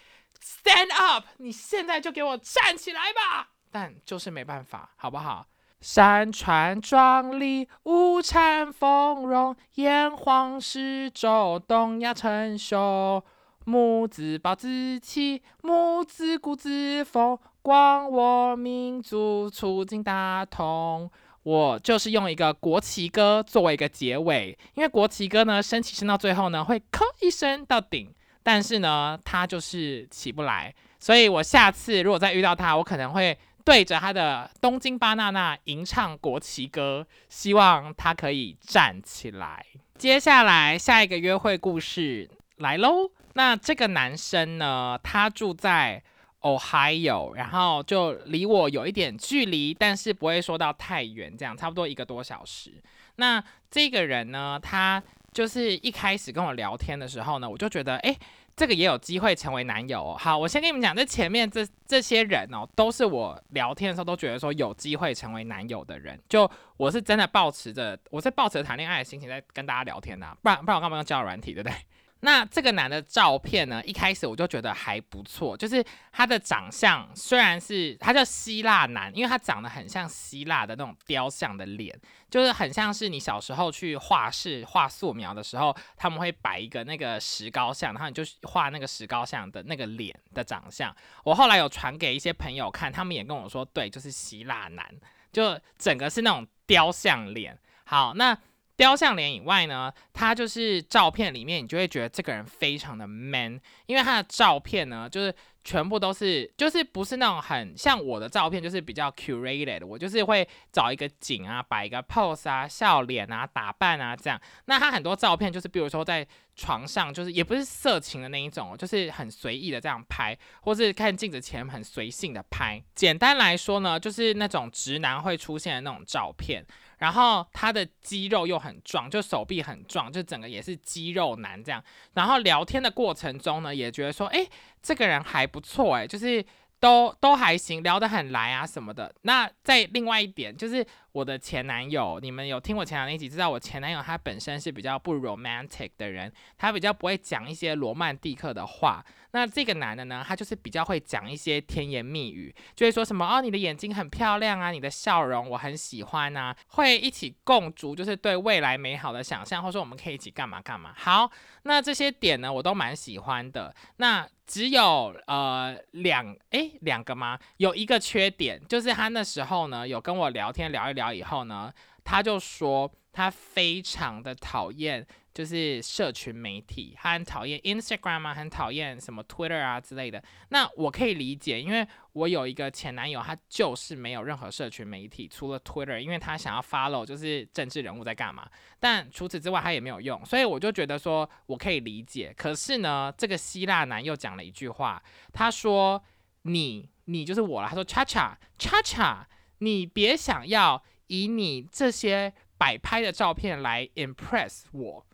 ，stand up，你现在就给我站起来吧！但就是没办法，好不好？山川壮丽，物产丰荣，炎黄始周，东亚称雄。母子抱子气，母子固子风，光我民族，促进大同。我就是用一个国旗歌作为一个结尾，因为国旗歌呢升起升到最后呢会咳一声到顶，但是呢它就是起不来，所以我下次如果再遇到他，我可能会对着他的东京巴娜娜吟唱国旗歌，希望他可以站起来。接下来下一个约会故事来喽。那这个男生呢？他住在 Ohio，然后就离我有一点距离，但是不会说到太远，这样差不多一个多小时。那这个人呢，他就是一开始跟我聊天的时候呢，我就觉得，哎，这个也有机会成为男友。好，我先跟你们讲，这前面这这些人哦，都是我聊天的时候都觉得说有机会成为男友的人。就我是真的抱持着，我是抱持着谈恋爱的心情在跟大家聊天的，不然不然我干嘛用交友软体，对不对？那这个男的照片呢？一开始我就觉得还不错，就是他的长相虽然是他叫希腊男，因为他长得很像希腊的那种雕像的脸，就是很像是你小时候去画室画素描的时候，他们会摆一个那个石膏像，然后你就画那个石膏像的那个脸的长相。我后来有传给一些朋友看，他们也跟我说，对，就是希腊男，就整个是那种雕像脸。好，那。雕像脸以外呢，他就是照片里面，你就会觉得这个人非常的 man，因为他的照片呢，就是全部都是，就是不是那种很像我的照片，就是比较 curated，我就是会找一个景啊，摆一个 pose 啊，笑脸啊，打扮啊这样。那他很多照片就是，比如说在床上，就是也不是色情的那一种，就是很随意的这样拍，或是看镜子前很随性的拍。简单来说呢，就是那种直男会出现的那种照片。然后他的肌肉又很壮，就手臂很壮，就整个也是肌肉男这样。然后聊天的过程中呢，也觉得说，哎，这个人还不错，哎，就是。都都还行，聊得很来啊什么的。那在另外一点，就是我的前男友，你们有听我前两那集，知道我前男友他本身是比较不 romantic 的人，他比较不会讲一些罗曼蒂克的话。那这个男的呢，他就是比较会讲一些甜言蜜语，就会说什么哦，你的眼睛很漂亮啊，你的笑容我很喜欢啊，会一起共筑，就是对未来美好的想象，或者说我们可以一起干嘛干嘛。好，那这些点呢，我都蛮喜欢的。那只有呃两诶两个吗？有一个缺点，就是他那时候呢有跟我聊天聊一聊以后呢，他就说他非常的讨厌。就是社群媒体，他很讨厌 Instagram 啊，很讨厌什么 Twitter 啊之类的。那我可以理解，因为我有一个前男友，他就是没有任何社群媒体，除了 Twitter，因为他想要 follow 就是政治人物在干嘛。但除此之外，他也没有用，所以我就觉得说我可以理解。可是呢，这个希腊男又讲了一句话，他说：“你，你就是我了。”他说恰恰恰恰你别想要以你这些摆拍的照片来 impress 我。”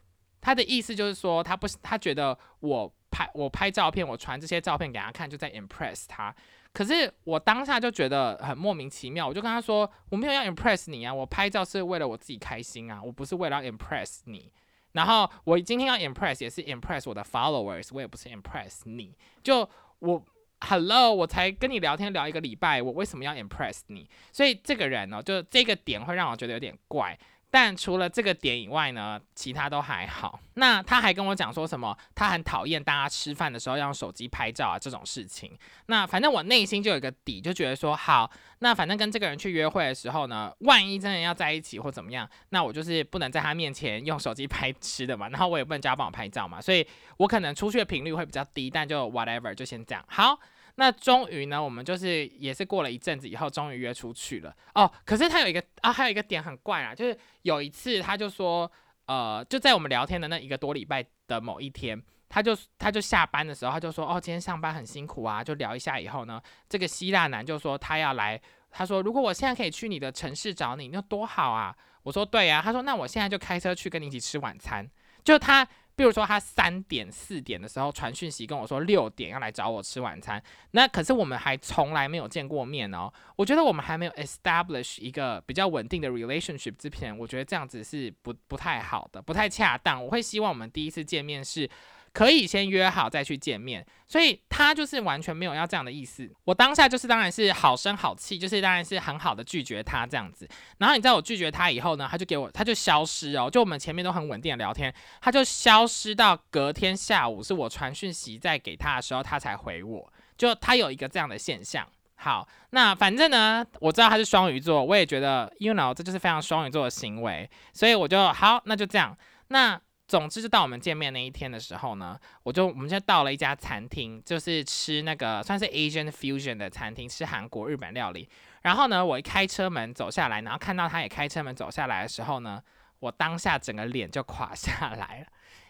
他的意思就是说，他不，他觉得我拍我拍照片，我传这些照片给他看，就在 impress 他。可是我当下就觉得很莫名其妙，我就跟他说，我没有要 impress 你啊，我拍照是为了我自己开心啊，我不是为了 impress 你。然后我今天要 impress 也是 impress 我的 followers，我也不是 impress 你。就我 hello，我才跟你聊天聊一个礼拜，我为什么要 impress 你？所以这个人呢，就这个点会让我觉得有点怪。但除了这个点以外呢，其他都还好。那他还跟我讲说什么，他很讨厌大家吃饭的时候要用手机拍照啊这种事情。那反正我内心就有一个底，就觉得说好，那反正跟这个人去约会的时候呢，万一真的要在一起或怎么样，那我就是不能在他面前用手机拍吃的嘛，然后我也不能叫他帮我拍照嘛，所以我可能出去的频率会比较低，但就 whatever 就先这样好。那终于呢，我们就是也是过了一阵子以后，终于约出去了哦。可是他有一个啊，还有一个点很怪啊，就是有一次他就说，呃，就在我们聊天的那一个多礼拜的某一天，他就他就下班的时候，他就说，哦，今天上班很辛苦啊，就聊一下以后呢，这个希腊男就说他要来，他说如果我现在可以去你的城市找你，那多好啊。我说对呀，他说那我现在就开车去跟你一起吃晚餐，就他。比如说，他三点、四点的时候传讯息跟我说六点要来找我吃晚餐，那可是我们还从来没有见过面哦。我觉得我们还没有 establish 一个比较稳定的 relationship 之前，我觉得这样子是不不太好的，不太恰当。我会希望我们第一次见面是。可以先约好再去见面，所以他就是完全没有要这样的意思。我当下就是当然是好声好气，就是当然是很好的拒绝他这样子。然后你知道我拒绝他以后呢，他就给我他就消失哦，就我们前面都很稳定的聊天，他就消失到隔天下午是我传讯息在给他的时候，他才回我。就他有一个这样的现象。好，那反正呢，我知道他是双鱼座，我也觉得 you know 这就是非常双鱼座的行为，所以我就好，那就这样。那。总之，就到我们见面那一天的时候呢，我就我们就到了一家餐厅，就是吃那个算是 Asian fusion 的餐厅，吃韩国日本料理。然后呢，我一开车门走下来，然后看到他也开车门走下来的时候呢，我当下整个脸就垮下来了，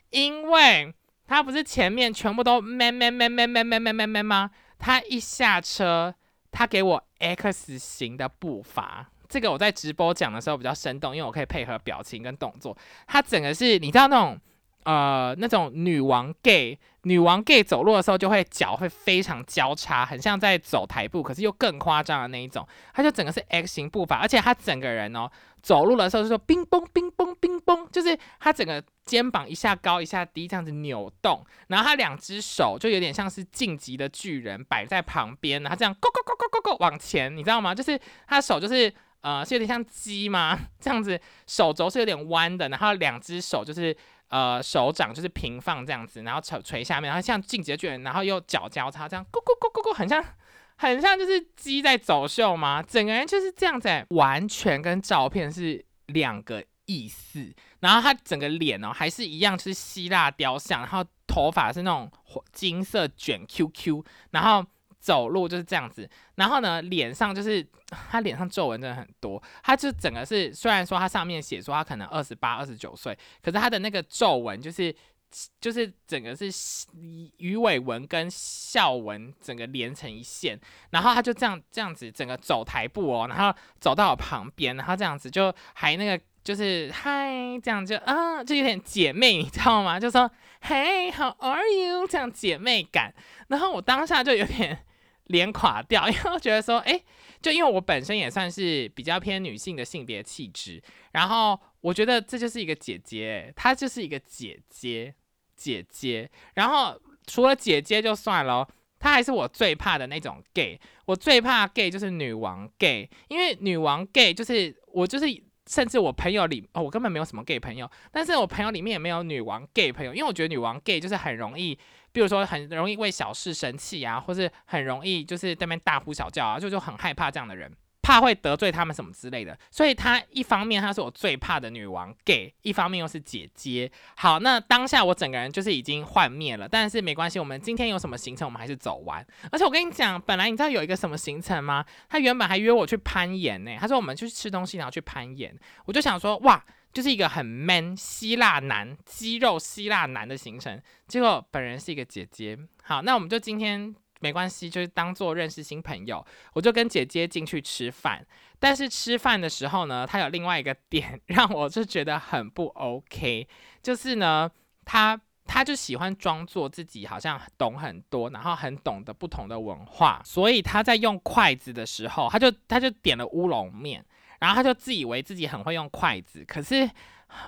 因为他不是前面全部都咩咩咩咩咩咩咩咩咩吗？他一下车，他给我 X 型的步伐。这个我在直播讲的时候比较生动，因为我可以配合表情跟动作。他整个是你知道那种呃那种女王 gay，女王 gay 走路的时候就会脚会非常交叉，很像在走台步，可是又更夸张的那一种。他就整个是 X 型步伐，而且他整个人哦走路的时候就说冰崩冰崩冰崩，就是他整个肩膀一下高一下低这样子扭动，然后他两只手就有点像是晋级的巨人摆在旁边，然后这样 go go go go go go 往前，你知道吗？就是他手就是。呃，是有点像鸡吗？这样子，手肘是有点弯的，然后两只手就是呃手掌就是平放这样子，然后垂垂下面，然后像进阶卷，然后又脚交叉这样，咕咕咕咕咕，很像很像就是鸡在走秀吗？整个人就是这样子，完全跟照片是两个意思。然后他整个脸哦还是一样，是希腊雕像，然后头发是那种金色卷 QQ，然后。走路就是这样子，然后呢，脸上就是他脸上皱纹真的很多，他就整个是虽然说他上面写说他可能二十八、二十九岁，可是他的那个皱纹就是就是整个是鱼尾纹跟笑纹整个连成一线，然后他就这样这样子整个走台步哦，然后走到我旁边，然后这样子就还那个就是嗨这样就啊就有点姐妹你知道吗？就说嘿 how are you 这样姐妹感，然后我当下就有点。脸垮掉，因为我觉得说，哎，就因为我本身也算是比较偏女性的性别气质，然后我觉得这就是一个姐姐，她就是一个姐姐，姐姐。然后除了姐姐就算了，她还是我最怕的那种 gay。我最怕 gay 就是女王 gay，因为女王 gay 就是我就是，甚至我朋友里哦，我根本没有什么 gay 朋友，但是我朋友里面也没有女王 gay 朋友，因为我觉得女王 gay 就是很容易。比如说很容易为小事生气啊，或是很容易就是在那边大呼小叫啊，就就很害怕这样的人，怕会得罪他们什么之类的。所以他一方面他是我最怕的女王 gay，一方面又是姐姐。好，那当下我整个人就是已经幻灭了，但是没关系，我们今天有什么行程，我们还是走完。而且我跟你讲，本来你知道有一个什么行程吗？他原本还约我去攀岩呢，他说我们去吃东西，然后去攀岩。我就想说，哇。就是一个很 man 希腊男肌肉希腊男的行程，结果本人是一个姐姐。好，那我们就今天没关系，就是当做认识新朋友。我就跟姐姐进去吃饭，但是吃饭的时候呢，她有另外一个点 让我就觉得很不 OK，就是呢，她她就喜欢装作自己好像懂很多，然后很懂得不同的文化，所以她在用筷子的时候，她就她就点了乌龙面。然后他就自以为自己很会用筷子，可是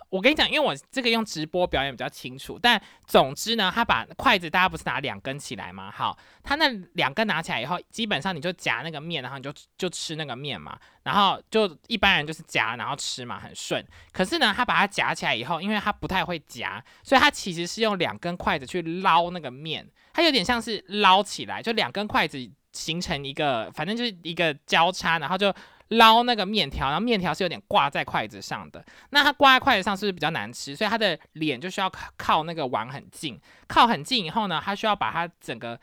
我跟你讲，因为我这个用直播表演比较清楚。但总之呢，他把筷子，大家不是拿两根起来吗？好，他那两根拿起来以后，基本上你就夹那个面，然后你就就吃那个面嘛。然后就一般人就是夹，然后吃嘛，很顺。可是呢，他把它夹起来以后，因为他不太会夹，所以他其实是用两根筷子去捞那个面，它有点像是捞起来，就两根筷子形成一个，反正就是一个交叉，然后就。捞那个面条，然后面条是有点挂在筷子上的。那它挂在筷子上是不是比较难吃？所以他的脸就需要靠那个碗很近，靠很近以后呢，他需要把它整个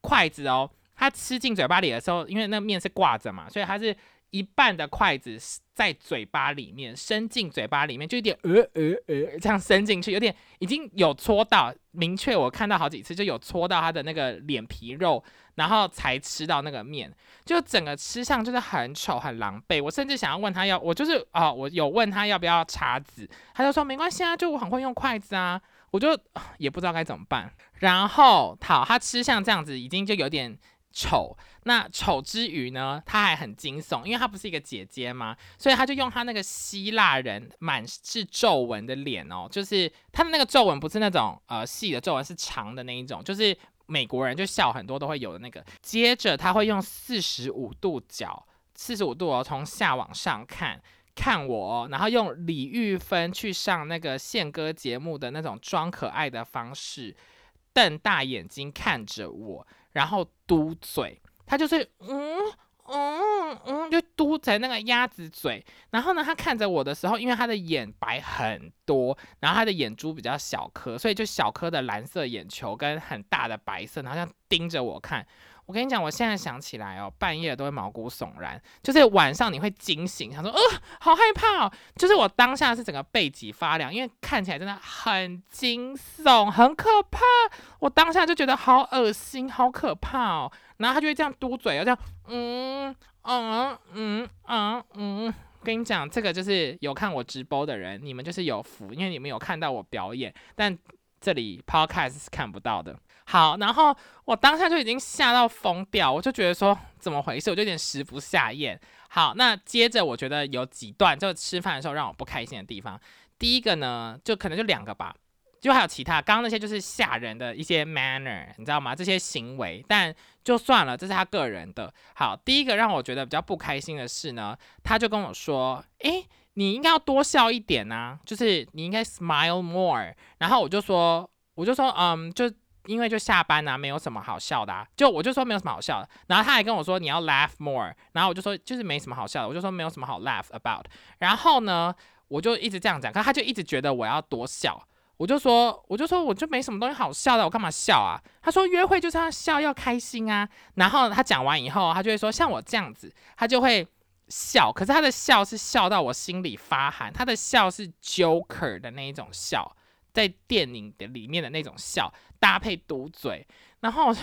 筷子哦，他吃进嘴巴里的时候，因为那面是挂着嘛，所以他是一半的筷子在嘴巴里面伸进嘴巴里面，就有点呃呃呃这样伸进去，有点已经有戳到，明确我看到好几次就有戳到他的那个脸皮肉。然后才吃到那个面，就整个吃相就是很丑很狼狈。我甚至想要问他要，我就是啊，我有问他要不要叉子，他就说没关系啊，就我很会用筷子啊。我就也不知道该怎么办。然后好，他吃相这样子已经就有点丑。那丑之余呢，他还很惊悚，因为他不是一个姐姐吗？所以他就用他那个希腊人满是皱纹的脸哦，就是他的那个皱纹不是那种呃细的皱纹，是长的那一种，就是。美国人就笑很多都会有的那个，接着他会用四十五度角，四十五度哦，从下往上看看我，然后用李玉芬去上那个献歌节目的那种装可爱的方式，瞪大眼睛看着我，然后嘟嘴，他就是嗯。嗯嗯，就嘟成那个鸭子嘴，然后呢，他看着我的时候，因为他的眼白很多，然后他的眼珠比较小颗，所以就小颗的蓝色眼球跟很大的白色，然后像盯着我看。我跟你讲，我现在想起来哦，半夜都会毛骨悚然，就是晚上你会惊醒，想说呃，好害怕哦。就是我当下是整个背脊发凉，因为看起来真的很惊悚，很可怕。我当下就觉得好恶心，好可怕哦。然后他就会这样嘟嘴，这样嗯嗯嗯嗯嗯。跟你讲，这个就是有看我直播的人，你们就是有福，因为你们有看到我表演，但这里 podcast 是看不到的。好，然后我当下就已经吓到疯掉，我就觉得说怎么回事，我就有点食不下咽。好，那接着我觉得有几段就吃饭的时候让我不开心的地方，第一个呢，就可能就两个吧。就还有其他，刚刚那些就是吓人的一些 manner，你知道吗？这些行为，但就算了，这是他个人的。好，第一个让我觉得比较不开心的事呢，他就跟我说：“诶，你应该要多笑一点呐，就是你应该 smile more。”然后我就说，我就说，嗯，就因为就下班呐，没有什么好笑的，啊就我就说没有什么好笑的。然后他还跟我说你要 laugh more，然后我就说就是没什么好笑的，我就说没有什么好 laugh about。然后呢，我就一直这样讲，可他就一直觉得我要多笑。我就说，我就说，我就没什么东西好笑的，我干嘛笑啊？他说约会就是要笑，要开心啊。然后他讲完以后，他就会说，像我这样子，他就会笑。可是他的笑是笑到我心里发寒，他的笑是 Joker 的那一种笑，在电影的里面的那种笑，搭配嘟嘴。然后我就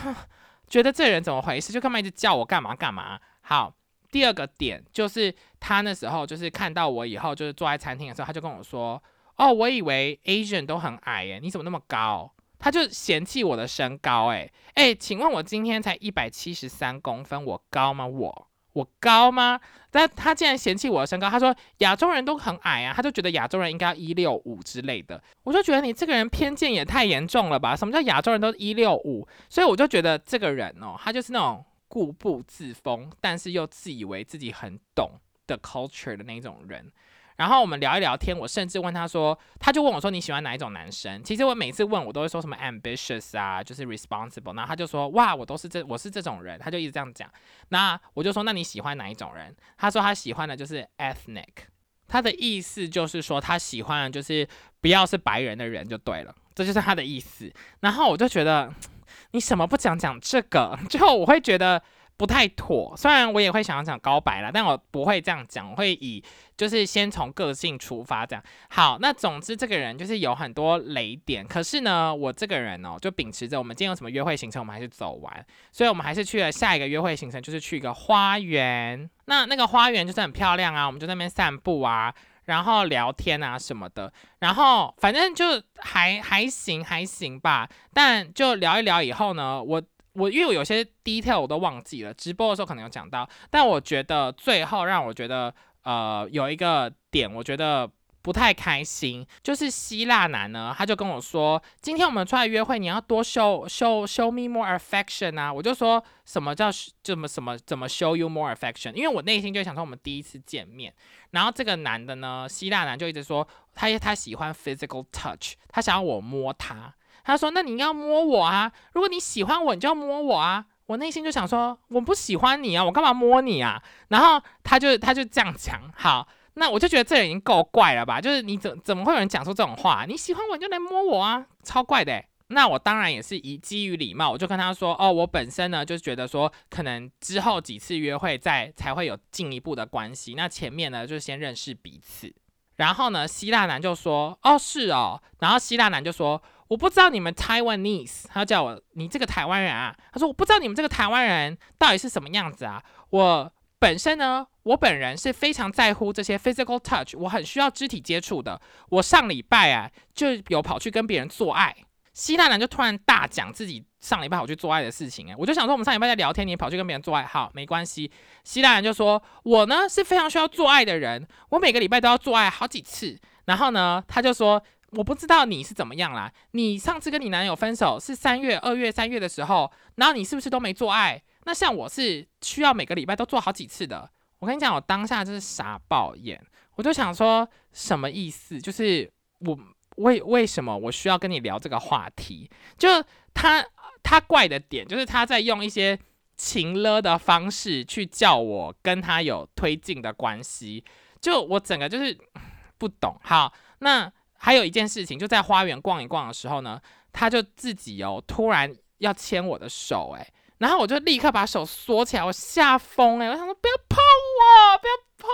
觉得这人怎么回事？就干嘛一直叫我干嘛干嘛？好，第二个点就是他那时候就是看到我以后，就是坐在餐厅的时候，他就跟我说。哦，我以为 Asian 都很矮耶，你怎么那么高？他就嫌弃我的身高，哎哎，请问我今天才一百七十三公分，我高吗？我我高吗？但他竟然嫌弃我的身高，他说亚洲人都很矮啊，他就觉得亚洲人应该一六五之类的。我就觉得你这个人偏见也太严重了吧？什么叫亚洲人都一六五？所以我就觉得这个人哦，他就是那种固步自封，但是又自以为自己很懂的 culture 的那种人。然后我们聊一聊天，我甚至问他说，他就问我说你喜欢哪一种男生？其实我每次问我都会说什么 ambitious 啊，就是 responsible。然后他就说哇，我都是这，我是这种人。他就一直这样讲。那我就说那你喜欢哪一种人？他说他喜欢的就是 ethnic。他的意思就是说他喜欢就是不要是白人的人就对了，这就是他的意思。然后我就觉得 你什么不讲讲这个？最后我会觉得。不太妥，虽然我也会想要讲告白了，但我不会这样讲，我会以就是先从个性出发这样。好，那总之这个人就是有很多雷点，可是呢，我这个人哦，就秉持着我们今天有什么约会行程，我们还是走完，所以我们还是去了下一个约会行程，就是去一个花园。那那个花园就是很漂亮啊，我们就那边散步啊，然后聊天啊什么的，然后反正就还还行还行吧。但就聊一聊以后呢，我。我因为我有些 detail 我都忘记了，直播的时候可能有讲到，但我觉得最后让我觉得呃有一个点，我觉得不太开心，就是希腊男呢，他就跟我说，今天我们出来约会，你要多 show show show me more affection 啊，我就说什么叫怎么什么怎么 show you more affection，因为我内心就想说我们第一次见面，然后这个男的呢，希腊男就一直说他他喜欢 physical touch，他想要我摸他。他说：“那你要摸我啊！如果你喜欢我，你就要摸我啊！”我内心就想说：“我不喜欢你啊，我干嘛摸你啊？”然后他就他就这样讲。好，那我就觉得这已经够怪了吧？就是你怎怎么会有人讲出这种话？你喜欢我，你就来摸我啊，超怪的。那我当然也是以基于礼貌，我就跟他说：“哦，我本身呢就觉得说，可能之后几次约会再才会有进一步的关系。那前面呢就先认识彼此。”然后呢，希腊男就说：“哦，是哦。”然后希腊男就说。我不知道你们 Taiwanese，他叫我你这个台湾人啊。他说我不知道你们这个台湾人到底是什么样子啊。我本身呢，我本人是非常在乎这些 physical touch，我很需要肢体接触的。我上礼拜啊就有跑去跟别人做爱，希腊男就突然大讲自己上礼拜跑去做爱的事情。哎，我就想说我们上礼拜在聊天，你跑去跟别人做爱，好，没关系。希腊人就说我呢是非常需要做爱的人，我每个礼拜都要做爱好几次。然后呢，他就说。我不知道你是怎么样啦。你上次跟你男友分手是三月、二月、三月的时候，然后你是不是都没做爱？那像我是需要每个礼拜都做好几次的。我跟你讲，我当下就是傻爆眼，我就想说什么意思？就是我为为什么我需要跟你聊这个话题？就他他怪的点，就是他在用一些情勒的方式去叫我跟他有推进的关系。就我整个就是 不懂。好，那。还有一件事情，就在花园逛一逛的时候呢，他就自己哦，突然要牵我的手，哎，然后我就立刻把手缩起来，我吓疯，哎，我想说不要碰我，不要碰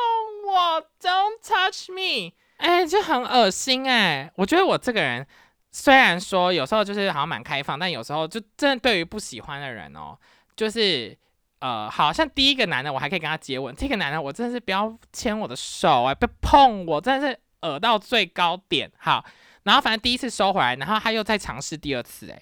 我，Don't touch me，哎，就很恶心，哎，我觉得我这个人虽然说有时候就是好像蛮开放，但有时候就真的对于不喜欢的人哦，就是呃，好像第一个男的我还可以跟他接吻，这个男的我真的是不要牵我的手，哎，不要碰我，真的是呃到最高点，好。然后反正第一次收回来，然后他又再尝试第二次，哎，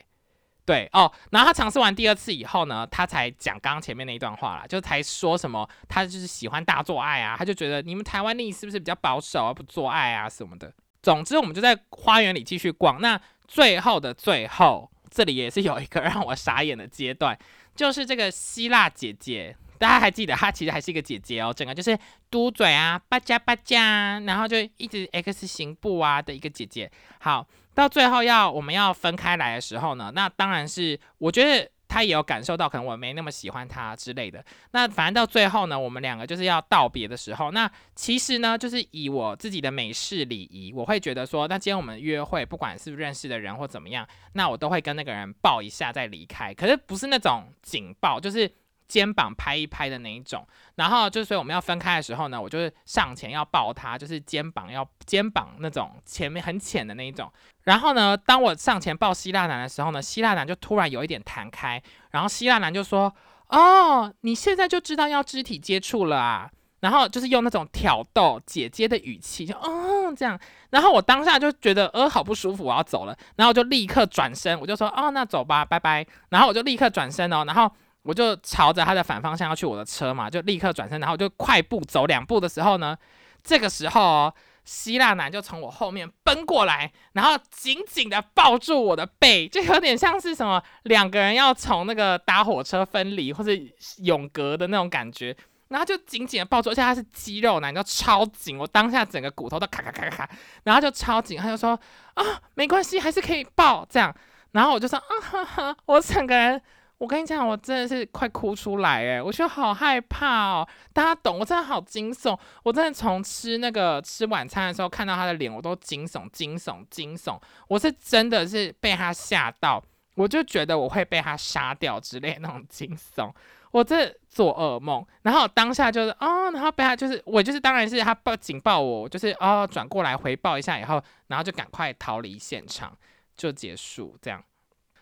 对哦，然后他尝试完第二次以后呢，他才讲刚刚前面那一段话啦，就才说什么他就是喜欢大做爱啊，他就觉得你们台湾历是不是比较保守啊，不做爱啊什么的。总之我们就在花园里继续逛。那最后的最后，这里也是有一个让我傻眼的阶段，就是这个希腊姐姐。大家还记得，她其实还是一个姐姐哦，整个就是嘟嘴啊，巴加巴加，然后就一直 X 型步啊的一个姐姐。好，到最后要我们要分开来的时候呢，那当然是我觉得她也有感受到，可能我没那么喜欢她之类的。那反正到最后呢，我们两个就是要道别的时候，那其实呢，就是以我自己的美式礼仪，我会觉得说，那今天我们约会，不管是不是认识的人或怎么样，那我都会跟那个人抱一下再离开。可是不是那种紧抱，就是。肩膀拍一拍的那一种，然后就是所以我们要分开的时候呢，我就是上前要抱他，就是肩膀要肩膀那种前面很浅的那一种。然后呢，当我上前抱希腊男的时候呢，希腊男就突然有一点弹开，然后希腊男就说：“哦，你现在就知道要肢体接触了啊。”然后就是用那种挑逗姐姐的语气，就嗯这样。然后我当下就觉得呃好不舒服，我要走了。然后我就立刻转身，我就说：“哦，那走吧，拜拜。”然后我就立刻转身哦，然后。我就朝着他的反方向要去我的车嘛，就立刻转身，然后就快步走两步的时候呢，这个时候哦，希腊男就从我后面奔过来，然后紧紧的抱住我的背，就有点像是什么两个人要从那个搭火车分离或者永隔的那种感觉，然后就紧紧的抱住，而且他是肌肉男，就超紧，我当下整个骨头都咔咔咔咔，然后就超紧，他就说啊没关系，还是可以抱这样，然后我就说啊哈哈，我整个人。我跟你讲，我真的是快哭出来诶，我觉得好害怕哦。大家懂，我真的好惊悚。我真的从吃那个吃晚餐的时候看到他的脸，我都惊悚、惊悚、惊悚。我是真的是被他吓到，我就觉得我会被他杀掉之类那种惊悚。我这做噩梦，然后当下就是哦，然后被他就是我就是当然是他抱警报我，就是哦转过来回报一下以后，然后就赶快逃离现场，就结束这样。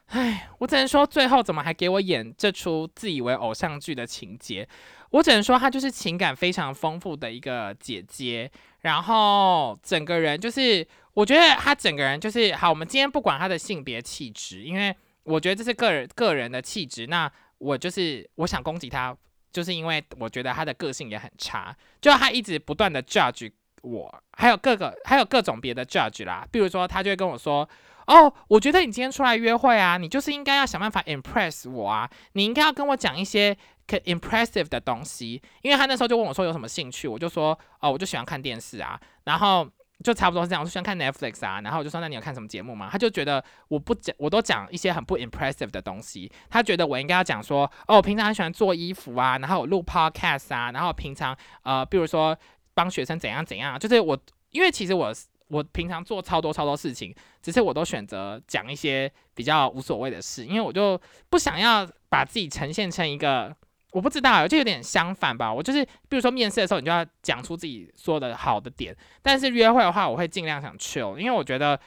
唉，我只能说，最后怎么还给我演这出自以为偶像剧的情节？我只能说，她就是情感非常丰富的一个姐姐，然后整个人就是，我觉得她整个人就是好。我们今天不管她的性别气质，因为我觉得这是个人个人的气质。那我就是我想攻击她，就是因为我觉得她的个性也很差，就她一直不断的 judge 我，还有各个还有各种别的 judge 啦，比如说她就会跟我说。哦，我觉得你今天出来约会啊，你就是应该要想办法 impress 我啊，你应该要跟我讲一些可 impressive 的东西。因为他那时候就问我说有什么兴趣，我就说哦，我就喜欢看电视啊，然后就差不多是这样，我就喜欢看 Netflix 啊，然后我就说那你有看什么节目吗？他就觉得我不讲，我都讲一些很不 impressive 的东西，他觉得我应该要讲说哦，我平常很喜欢做衣服啊，然后我录 podcast 啊，然后平常呃，比如说帮学生怎样怎样，就是我，因为其实我。我平常做超多超多事情，只是我都选择讲一些比较无所谓的事，因为我就不想要把自己呈现成一个我不知道，就有点相反吧。我就是，比如说面试的时候，你就要讲出自己说的好的点，但是约会的话，我会尽量想 chill，因为我觉得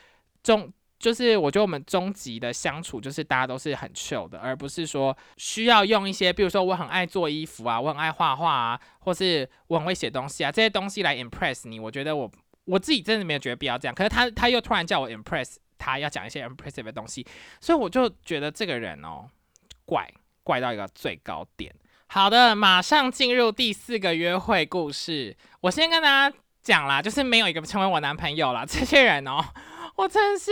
终就是我觉得我们终极的相处就是大家都是很 chill 的，而不是说需要用一些，比如说我很爱做衣服啊，我很爱画画啊，或是我很会写东西啊，这些东西来 impress 你，我觉得我。我自己真的没有觉得必要这样，可是他他又突然叫我 impress 他，要讲一些 impressive 的东西，所以我就觉得这个人哦，怪怪到一个最高点。好的，马上进入第四个约会故事。我先跟大家讲啦，就是没有一个成为我男朋友了。这些人哦，我真是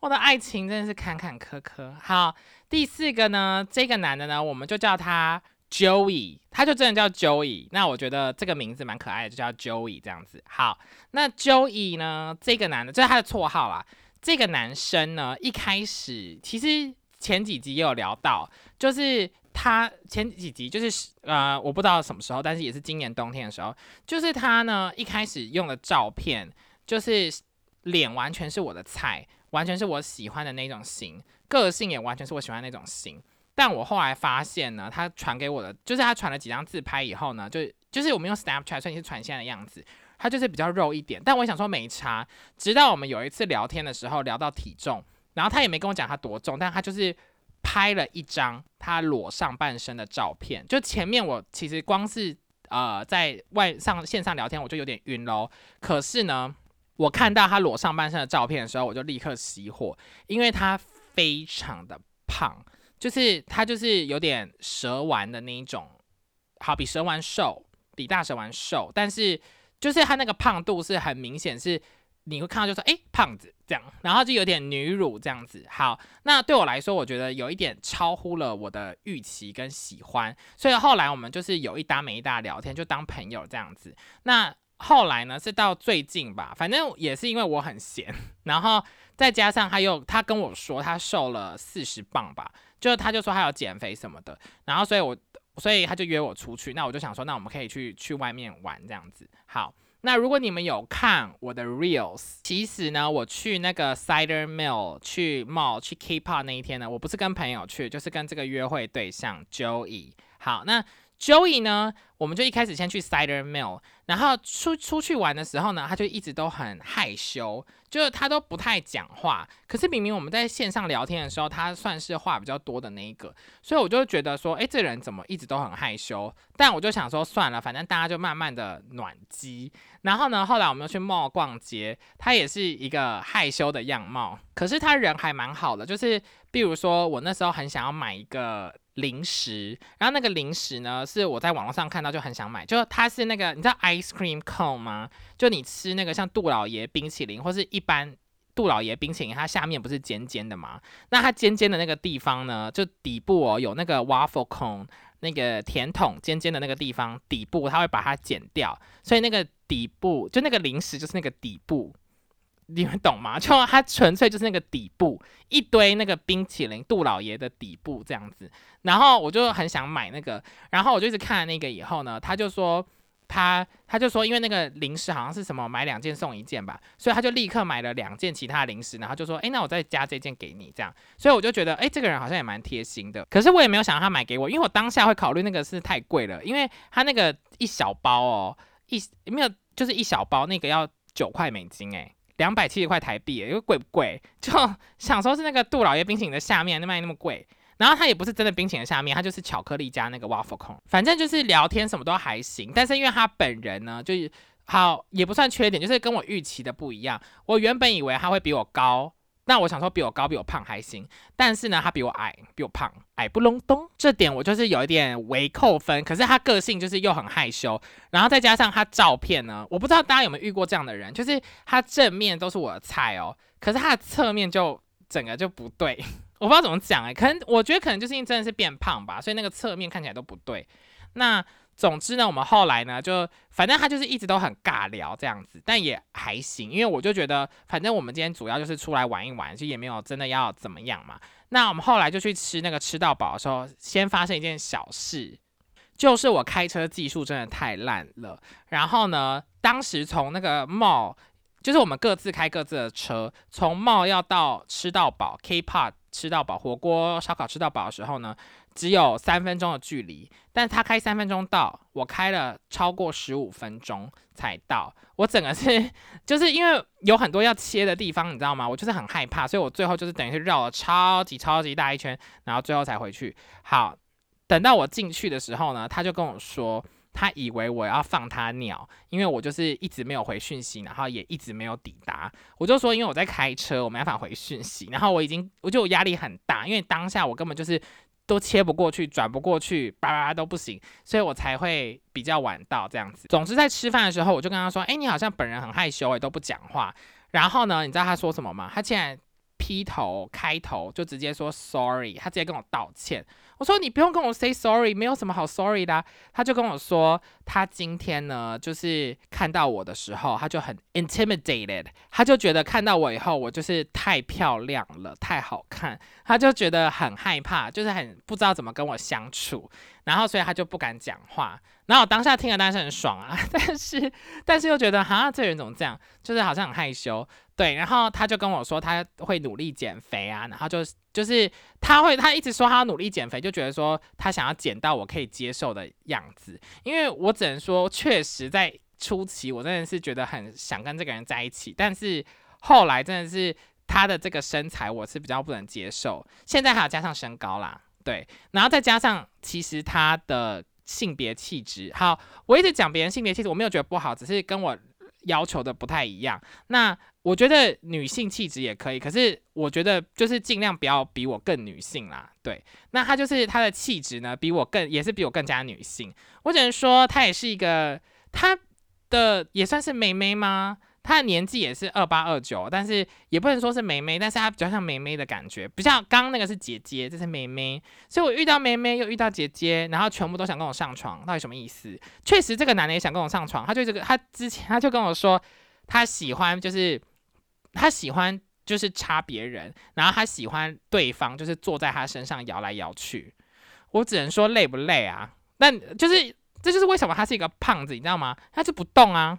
我的爱情真的是坎坎坷坷。好，第四个呢，这个男的呢，我们就叫他。Joey，他就真的叫 Joey，那我觉得这个名字蛮可爱的，就叫 Joey 这样子。好，那 Joey 呢，这个男的，这是他的绰号啦。这个男生呢，一开始其实前几集也有聊到，就是他前几集就是呃，我不知道什么时候，但是也是今年冬天的时候，就是他呢一开始用的照片，就是脸完全是我的菜。完全是我喜欢的那种型，个性也完全是我喜欢那种型。但我后来发现呢，他传给我的就是他传了几张自拍以后呢，就就是我们用 Snapchat，所以是传现在的样子，他就是比较肉一点。但我想说没差，直到我们有一次聊天的时候聊到体重，然后他也没跟我讲他多重，但他就是拍了一张他裸上半身的照片。就前面我其实光是呃在外上线上聊天我就有点晕喽，可是呢。我看到他裸上半身的照片的时候，我就立刻熄火，因为他非常的胖，就是他就是有点蛇丸的那一种，好比蛇丸瘦，比大蛇丸瘦，但是就是他那个胖度是很明显，是你会看到就说哎胖子这样，然后就有点女乳这样子。好，那对我来说，我觉得有一点超乎了我的预期跟喜欢，所以后来我们就是有一搭没一搭聊天，就当朋友这样子。那后来呢，是到最近吧，反正也是因为我很闲，然后再加上他又他跟我说他瘦了四十磅吧，就他就说他要减肥什么的，然后所以我所以他就约我出去，那我就想说，那我们可以去去外面玩这样子。好，那如果你们有看我的 reels，其实呢，我去那个 cider mill 去 mall 去 K-pop 那一天呢，我不是跟朋友去，就是跟这个约会对象 Joey。好，那。Joey 呢，我们就一开始先去 Cider Mill，然后出出去玩的时候呢，他就一直都很害羞，就是他都不太讲话。可是明明我们在线上聊天的时候，他算是话比较多的那一个，所以我就觉得说，哎，这人怎么一直都很害羞？但我就想说，算了，反正大家就慢慢的暖机。然后呢，后来我们又去 mall 逛街，他也是一个害羞的样貌，可是他人还蛮好的，就是比如说我那时候很想要买一个。零食，然后那个零食呢，是我在网络上看到就很想买，就它是那个你知道 ice cream cone 吗？就你吃那个像杜老爷冰淇淋或是一般杜老爷冰淇淋，它下面不是尖尖的吗？那它尖尖的那个地方呢，就底部哦有那个 waffle cone 那个甜筒尖尖的那个地方底部，它会把它剪掉，所以那个底部就那个零食就是那个底部。你们懂吗？就它纯粹就是那个底部一堆那个冰淇淋，杜老爷的底部这样子。然后我就很想买那个，然后我就一直看那个以后呢，他就说他他就说因为那个零食好像是什么买两件送一件吧，所以他就立刻买了两件其他零食，然后就说哎那我再加这件给你这样。所以我就觉得哎这个人好像也蛮贴心的。可是我也没有想让他买给我，因为我当下会考虑那个是太贵了，因为他那个一小包哦一没有就是一小包那个要九块美金哎。两百七十块台币，因为贵不贵？就想说是那个杜老爷冰淇淋的下面那卖那么贵，然后它也不是真的冰淇淋的下面，它就是巧克力加那个 waffle cone，反正就是聊天什么都还行。但是因为他本人呢，就是好也不算缺点，就是跟我预期的不一样。我原本以为他会比我高。那我想说，比我高、比我胖还行，但是呢，他比我矮，比我胖，矮不隆咚，这点我就是有一点微扣分。可是他个性就是又很害羞，然后再加上他照片呢，我不知道大家有没有遇过这样的人，就是他正面都是我的菜哦，可是他的侧面就整个就不对，我不知道怎么讲哎，可能我觉得可能就是因为真的是变胖吧，所以那个侧面看起来都不对。那。总之呢，我们后来呢，就反正他就是一直都很尬聊这样子，但也还行，因为我就觉得，反正我们今天主要就是出来玩一玩，就也没有真的要怎么样嘛。那我们后来就去吃那个吃到饱的时候，先发生一件小事，就是我开车技术真的太烂了。然后呢，当时从那个茂就是我们各自开各自的车，从茂要到吃到饱 K-pop 吃到饱火锅烧烤吃到饱的时候呢。只有三分钟的距离，但他开三分钟到，我开了超过十五分钟才到。我整个是就是因为有很多要切的地方，你知道吗？我就是很害怕，所以我最后就是等于是绕了超级超级大一圈，然后最后才回去。好，等到我进去的时候呢，他就跟我说，他以为我要放他鸟，因为我就是一直没有回讯息，然后也一直没有抵达。我就说，因为我在开车，我没办法回讯息，然后我已经我就压力很大，因为当下我根本就是。都切不过去，转不过去，叭叭叭都不行，所以我才会比较晚到这样子。总之在吃饭的时候，我就跟他说：“哎，你好像本人很害羞，哎，都不讲话。”然后呢，你知道他说什么吗？他竟然劈头开头就直接说 “sorry”，他直接跟我道歉。我说你不用跟我 say sorry，没有什么好 sorry 的。他就跟我说，他今天呢，就是看到我的时候，他就很 intimidated，他就觉得看到我以后，我就是太漂亮了，太好看，他就觉得很害怕，就是很不知道怎么跟我相处，然后所以他就不敢讲话。然后我当下听了当然是很爽啊，但是但是又觉得哈，这人怎么这样，就是好像很害羞。对，然后他就跟我说他会努力减肥啊，然后就就是他会他一直说他要努力减肥，就觉得说他想要减到我可以接受的样子。因为我只能说，确实在初期我真的是觉得很想跟这个人在一起，但是后来真的是他的这个身材我是比较不能接受。现在还要加上身高啦，对，然后再加上其实他的性别气质，好，我一直讲别人性别气质，我没有觉得不好，只是跟我要求的不太一样。那我觉得女性气质也可以，可是我觉得就是尽量不要比我更女性啦。对，那她就是她的气质呢，比我更也是比我更加女性。我只能说她也是一个，她的也算是妹妹吗？她的年纪也是二八二九，但是也不能说是妹妹，但是她比较像妹妹的感觉，不像刚刚那个是姐姐，这是妹妹。所以我遇到妹妹又遇到姐姐，然后全部都想跟我上床，到底什么意思？确实这个男的也想跟我上床，他就这个他之前他就跟我说他喜欢就是。他喜欢就是插别人，然后他喜欢对方就是坐在他身上摇来摇去。我只能说累不累啊？那就是这就是为什么他是一个胖子，你知道吗？他就不动啊，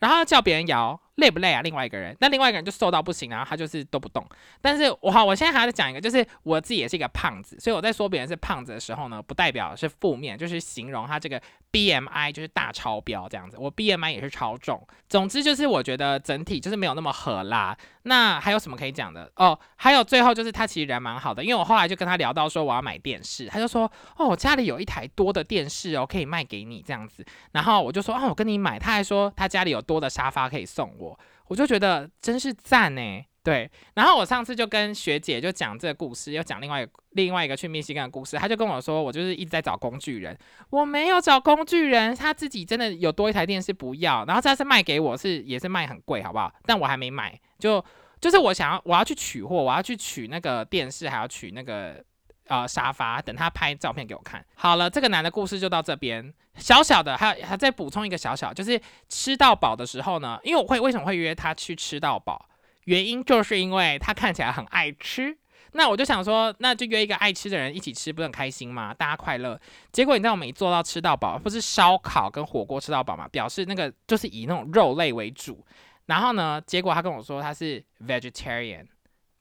然后叫别人摇。累不累啊？另外一个人，那另外一个人就瘦到不行，然后他就是都不动。但是我好，我现在还要讲一个，就是我自己也是一个胖子，所以我在说别人是胖子的时候呢，不代表是负面，就是形容他这个 BMI 就是大超标这样子。我 BMI 也是超重，总之就是我觉得整体就是没有那么合啦。那还有什么可以讲的哦？还有最后就是他其实人蛮好的，因为我后来就跟他聊到说我要买电视，他就说哦，我家里有一台多的电视哦，可以卖给你这样子。然后我就说哦，我跟你买。他还说他家里有多的沙发可以送我。我就觉得真是赞呢，对。然后我上次就跟学姐就讲这个故事，又讲另外另外一个去密西根的故事。他就跟我说，我就是一直在找工具人，我没有找工具人，他自己真的有多一台电视不要，然后这次卖给我是也是卖很贵，好不好？但我还没买，就就是我想要我要去取货，我要去取那个电视，还要取那个。呃，沙发等他拍照片给我看。好了，这个男的故事就到这边。小小的，还还再补充一个小小，就是吃到饱的时候呢，因为我会为什么会约他去吃到饱？原因就是因为他看起来很爱吃。那我就想说，那就约一个爱吃的人一起吃，不是很开心吗？大家快乐。结果你知道我们一做到吃到饱，不是烧烤跟火锅吃到饱嘛？表示那个就是以那种肉类为主。然后呢，结果他跟我说他是 vegetarian。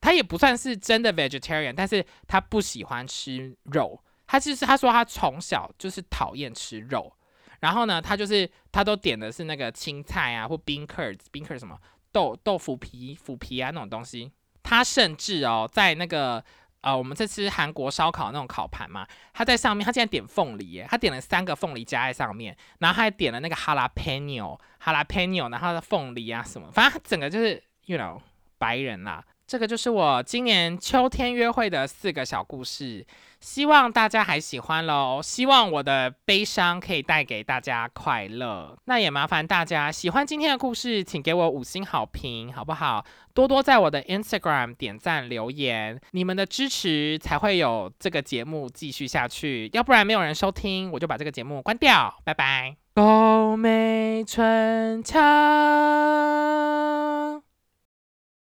他也不算是真的 vegetarian，但是他不喜欢吃肉。他其实他说他从小就是讨厌吃肉，然后呢，他就是他都点的是那个青菜啊，或冰克冰克什么豆豆腐皮腐皮啊那种东西。他甚至哦，在那个呃，我们在吃韩国烧烤那种烤盘嘛，他在上面，他竟然点凤梨耶，他点了三个凤梨加在上面，然后他还点了那个哈拉 peno 哈拉 peno，然后的凤梨啊什么，反正他整个就是 you know 白人啦。这个就是我今年秋天约会的四个小故事，希望大家还喜欢喽。希望我的悲伤可以带给大家快乐。那也麻烦大家喜欢今天的故事，请给我五星好评，好不好？多多在我的 Instagram 点赞留言，你们的支持才会有这个节目继续下去。要不然没有人收听，我就把这个节目关掉。拜拜。高美春茶。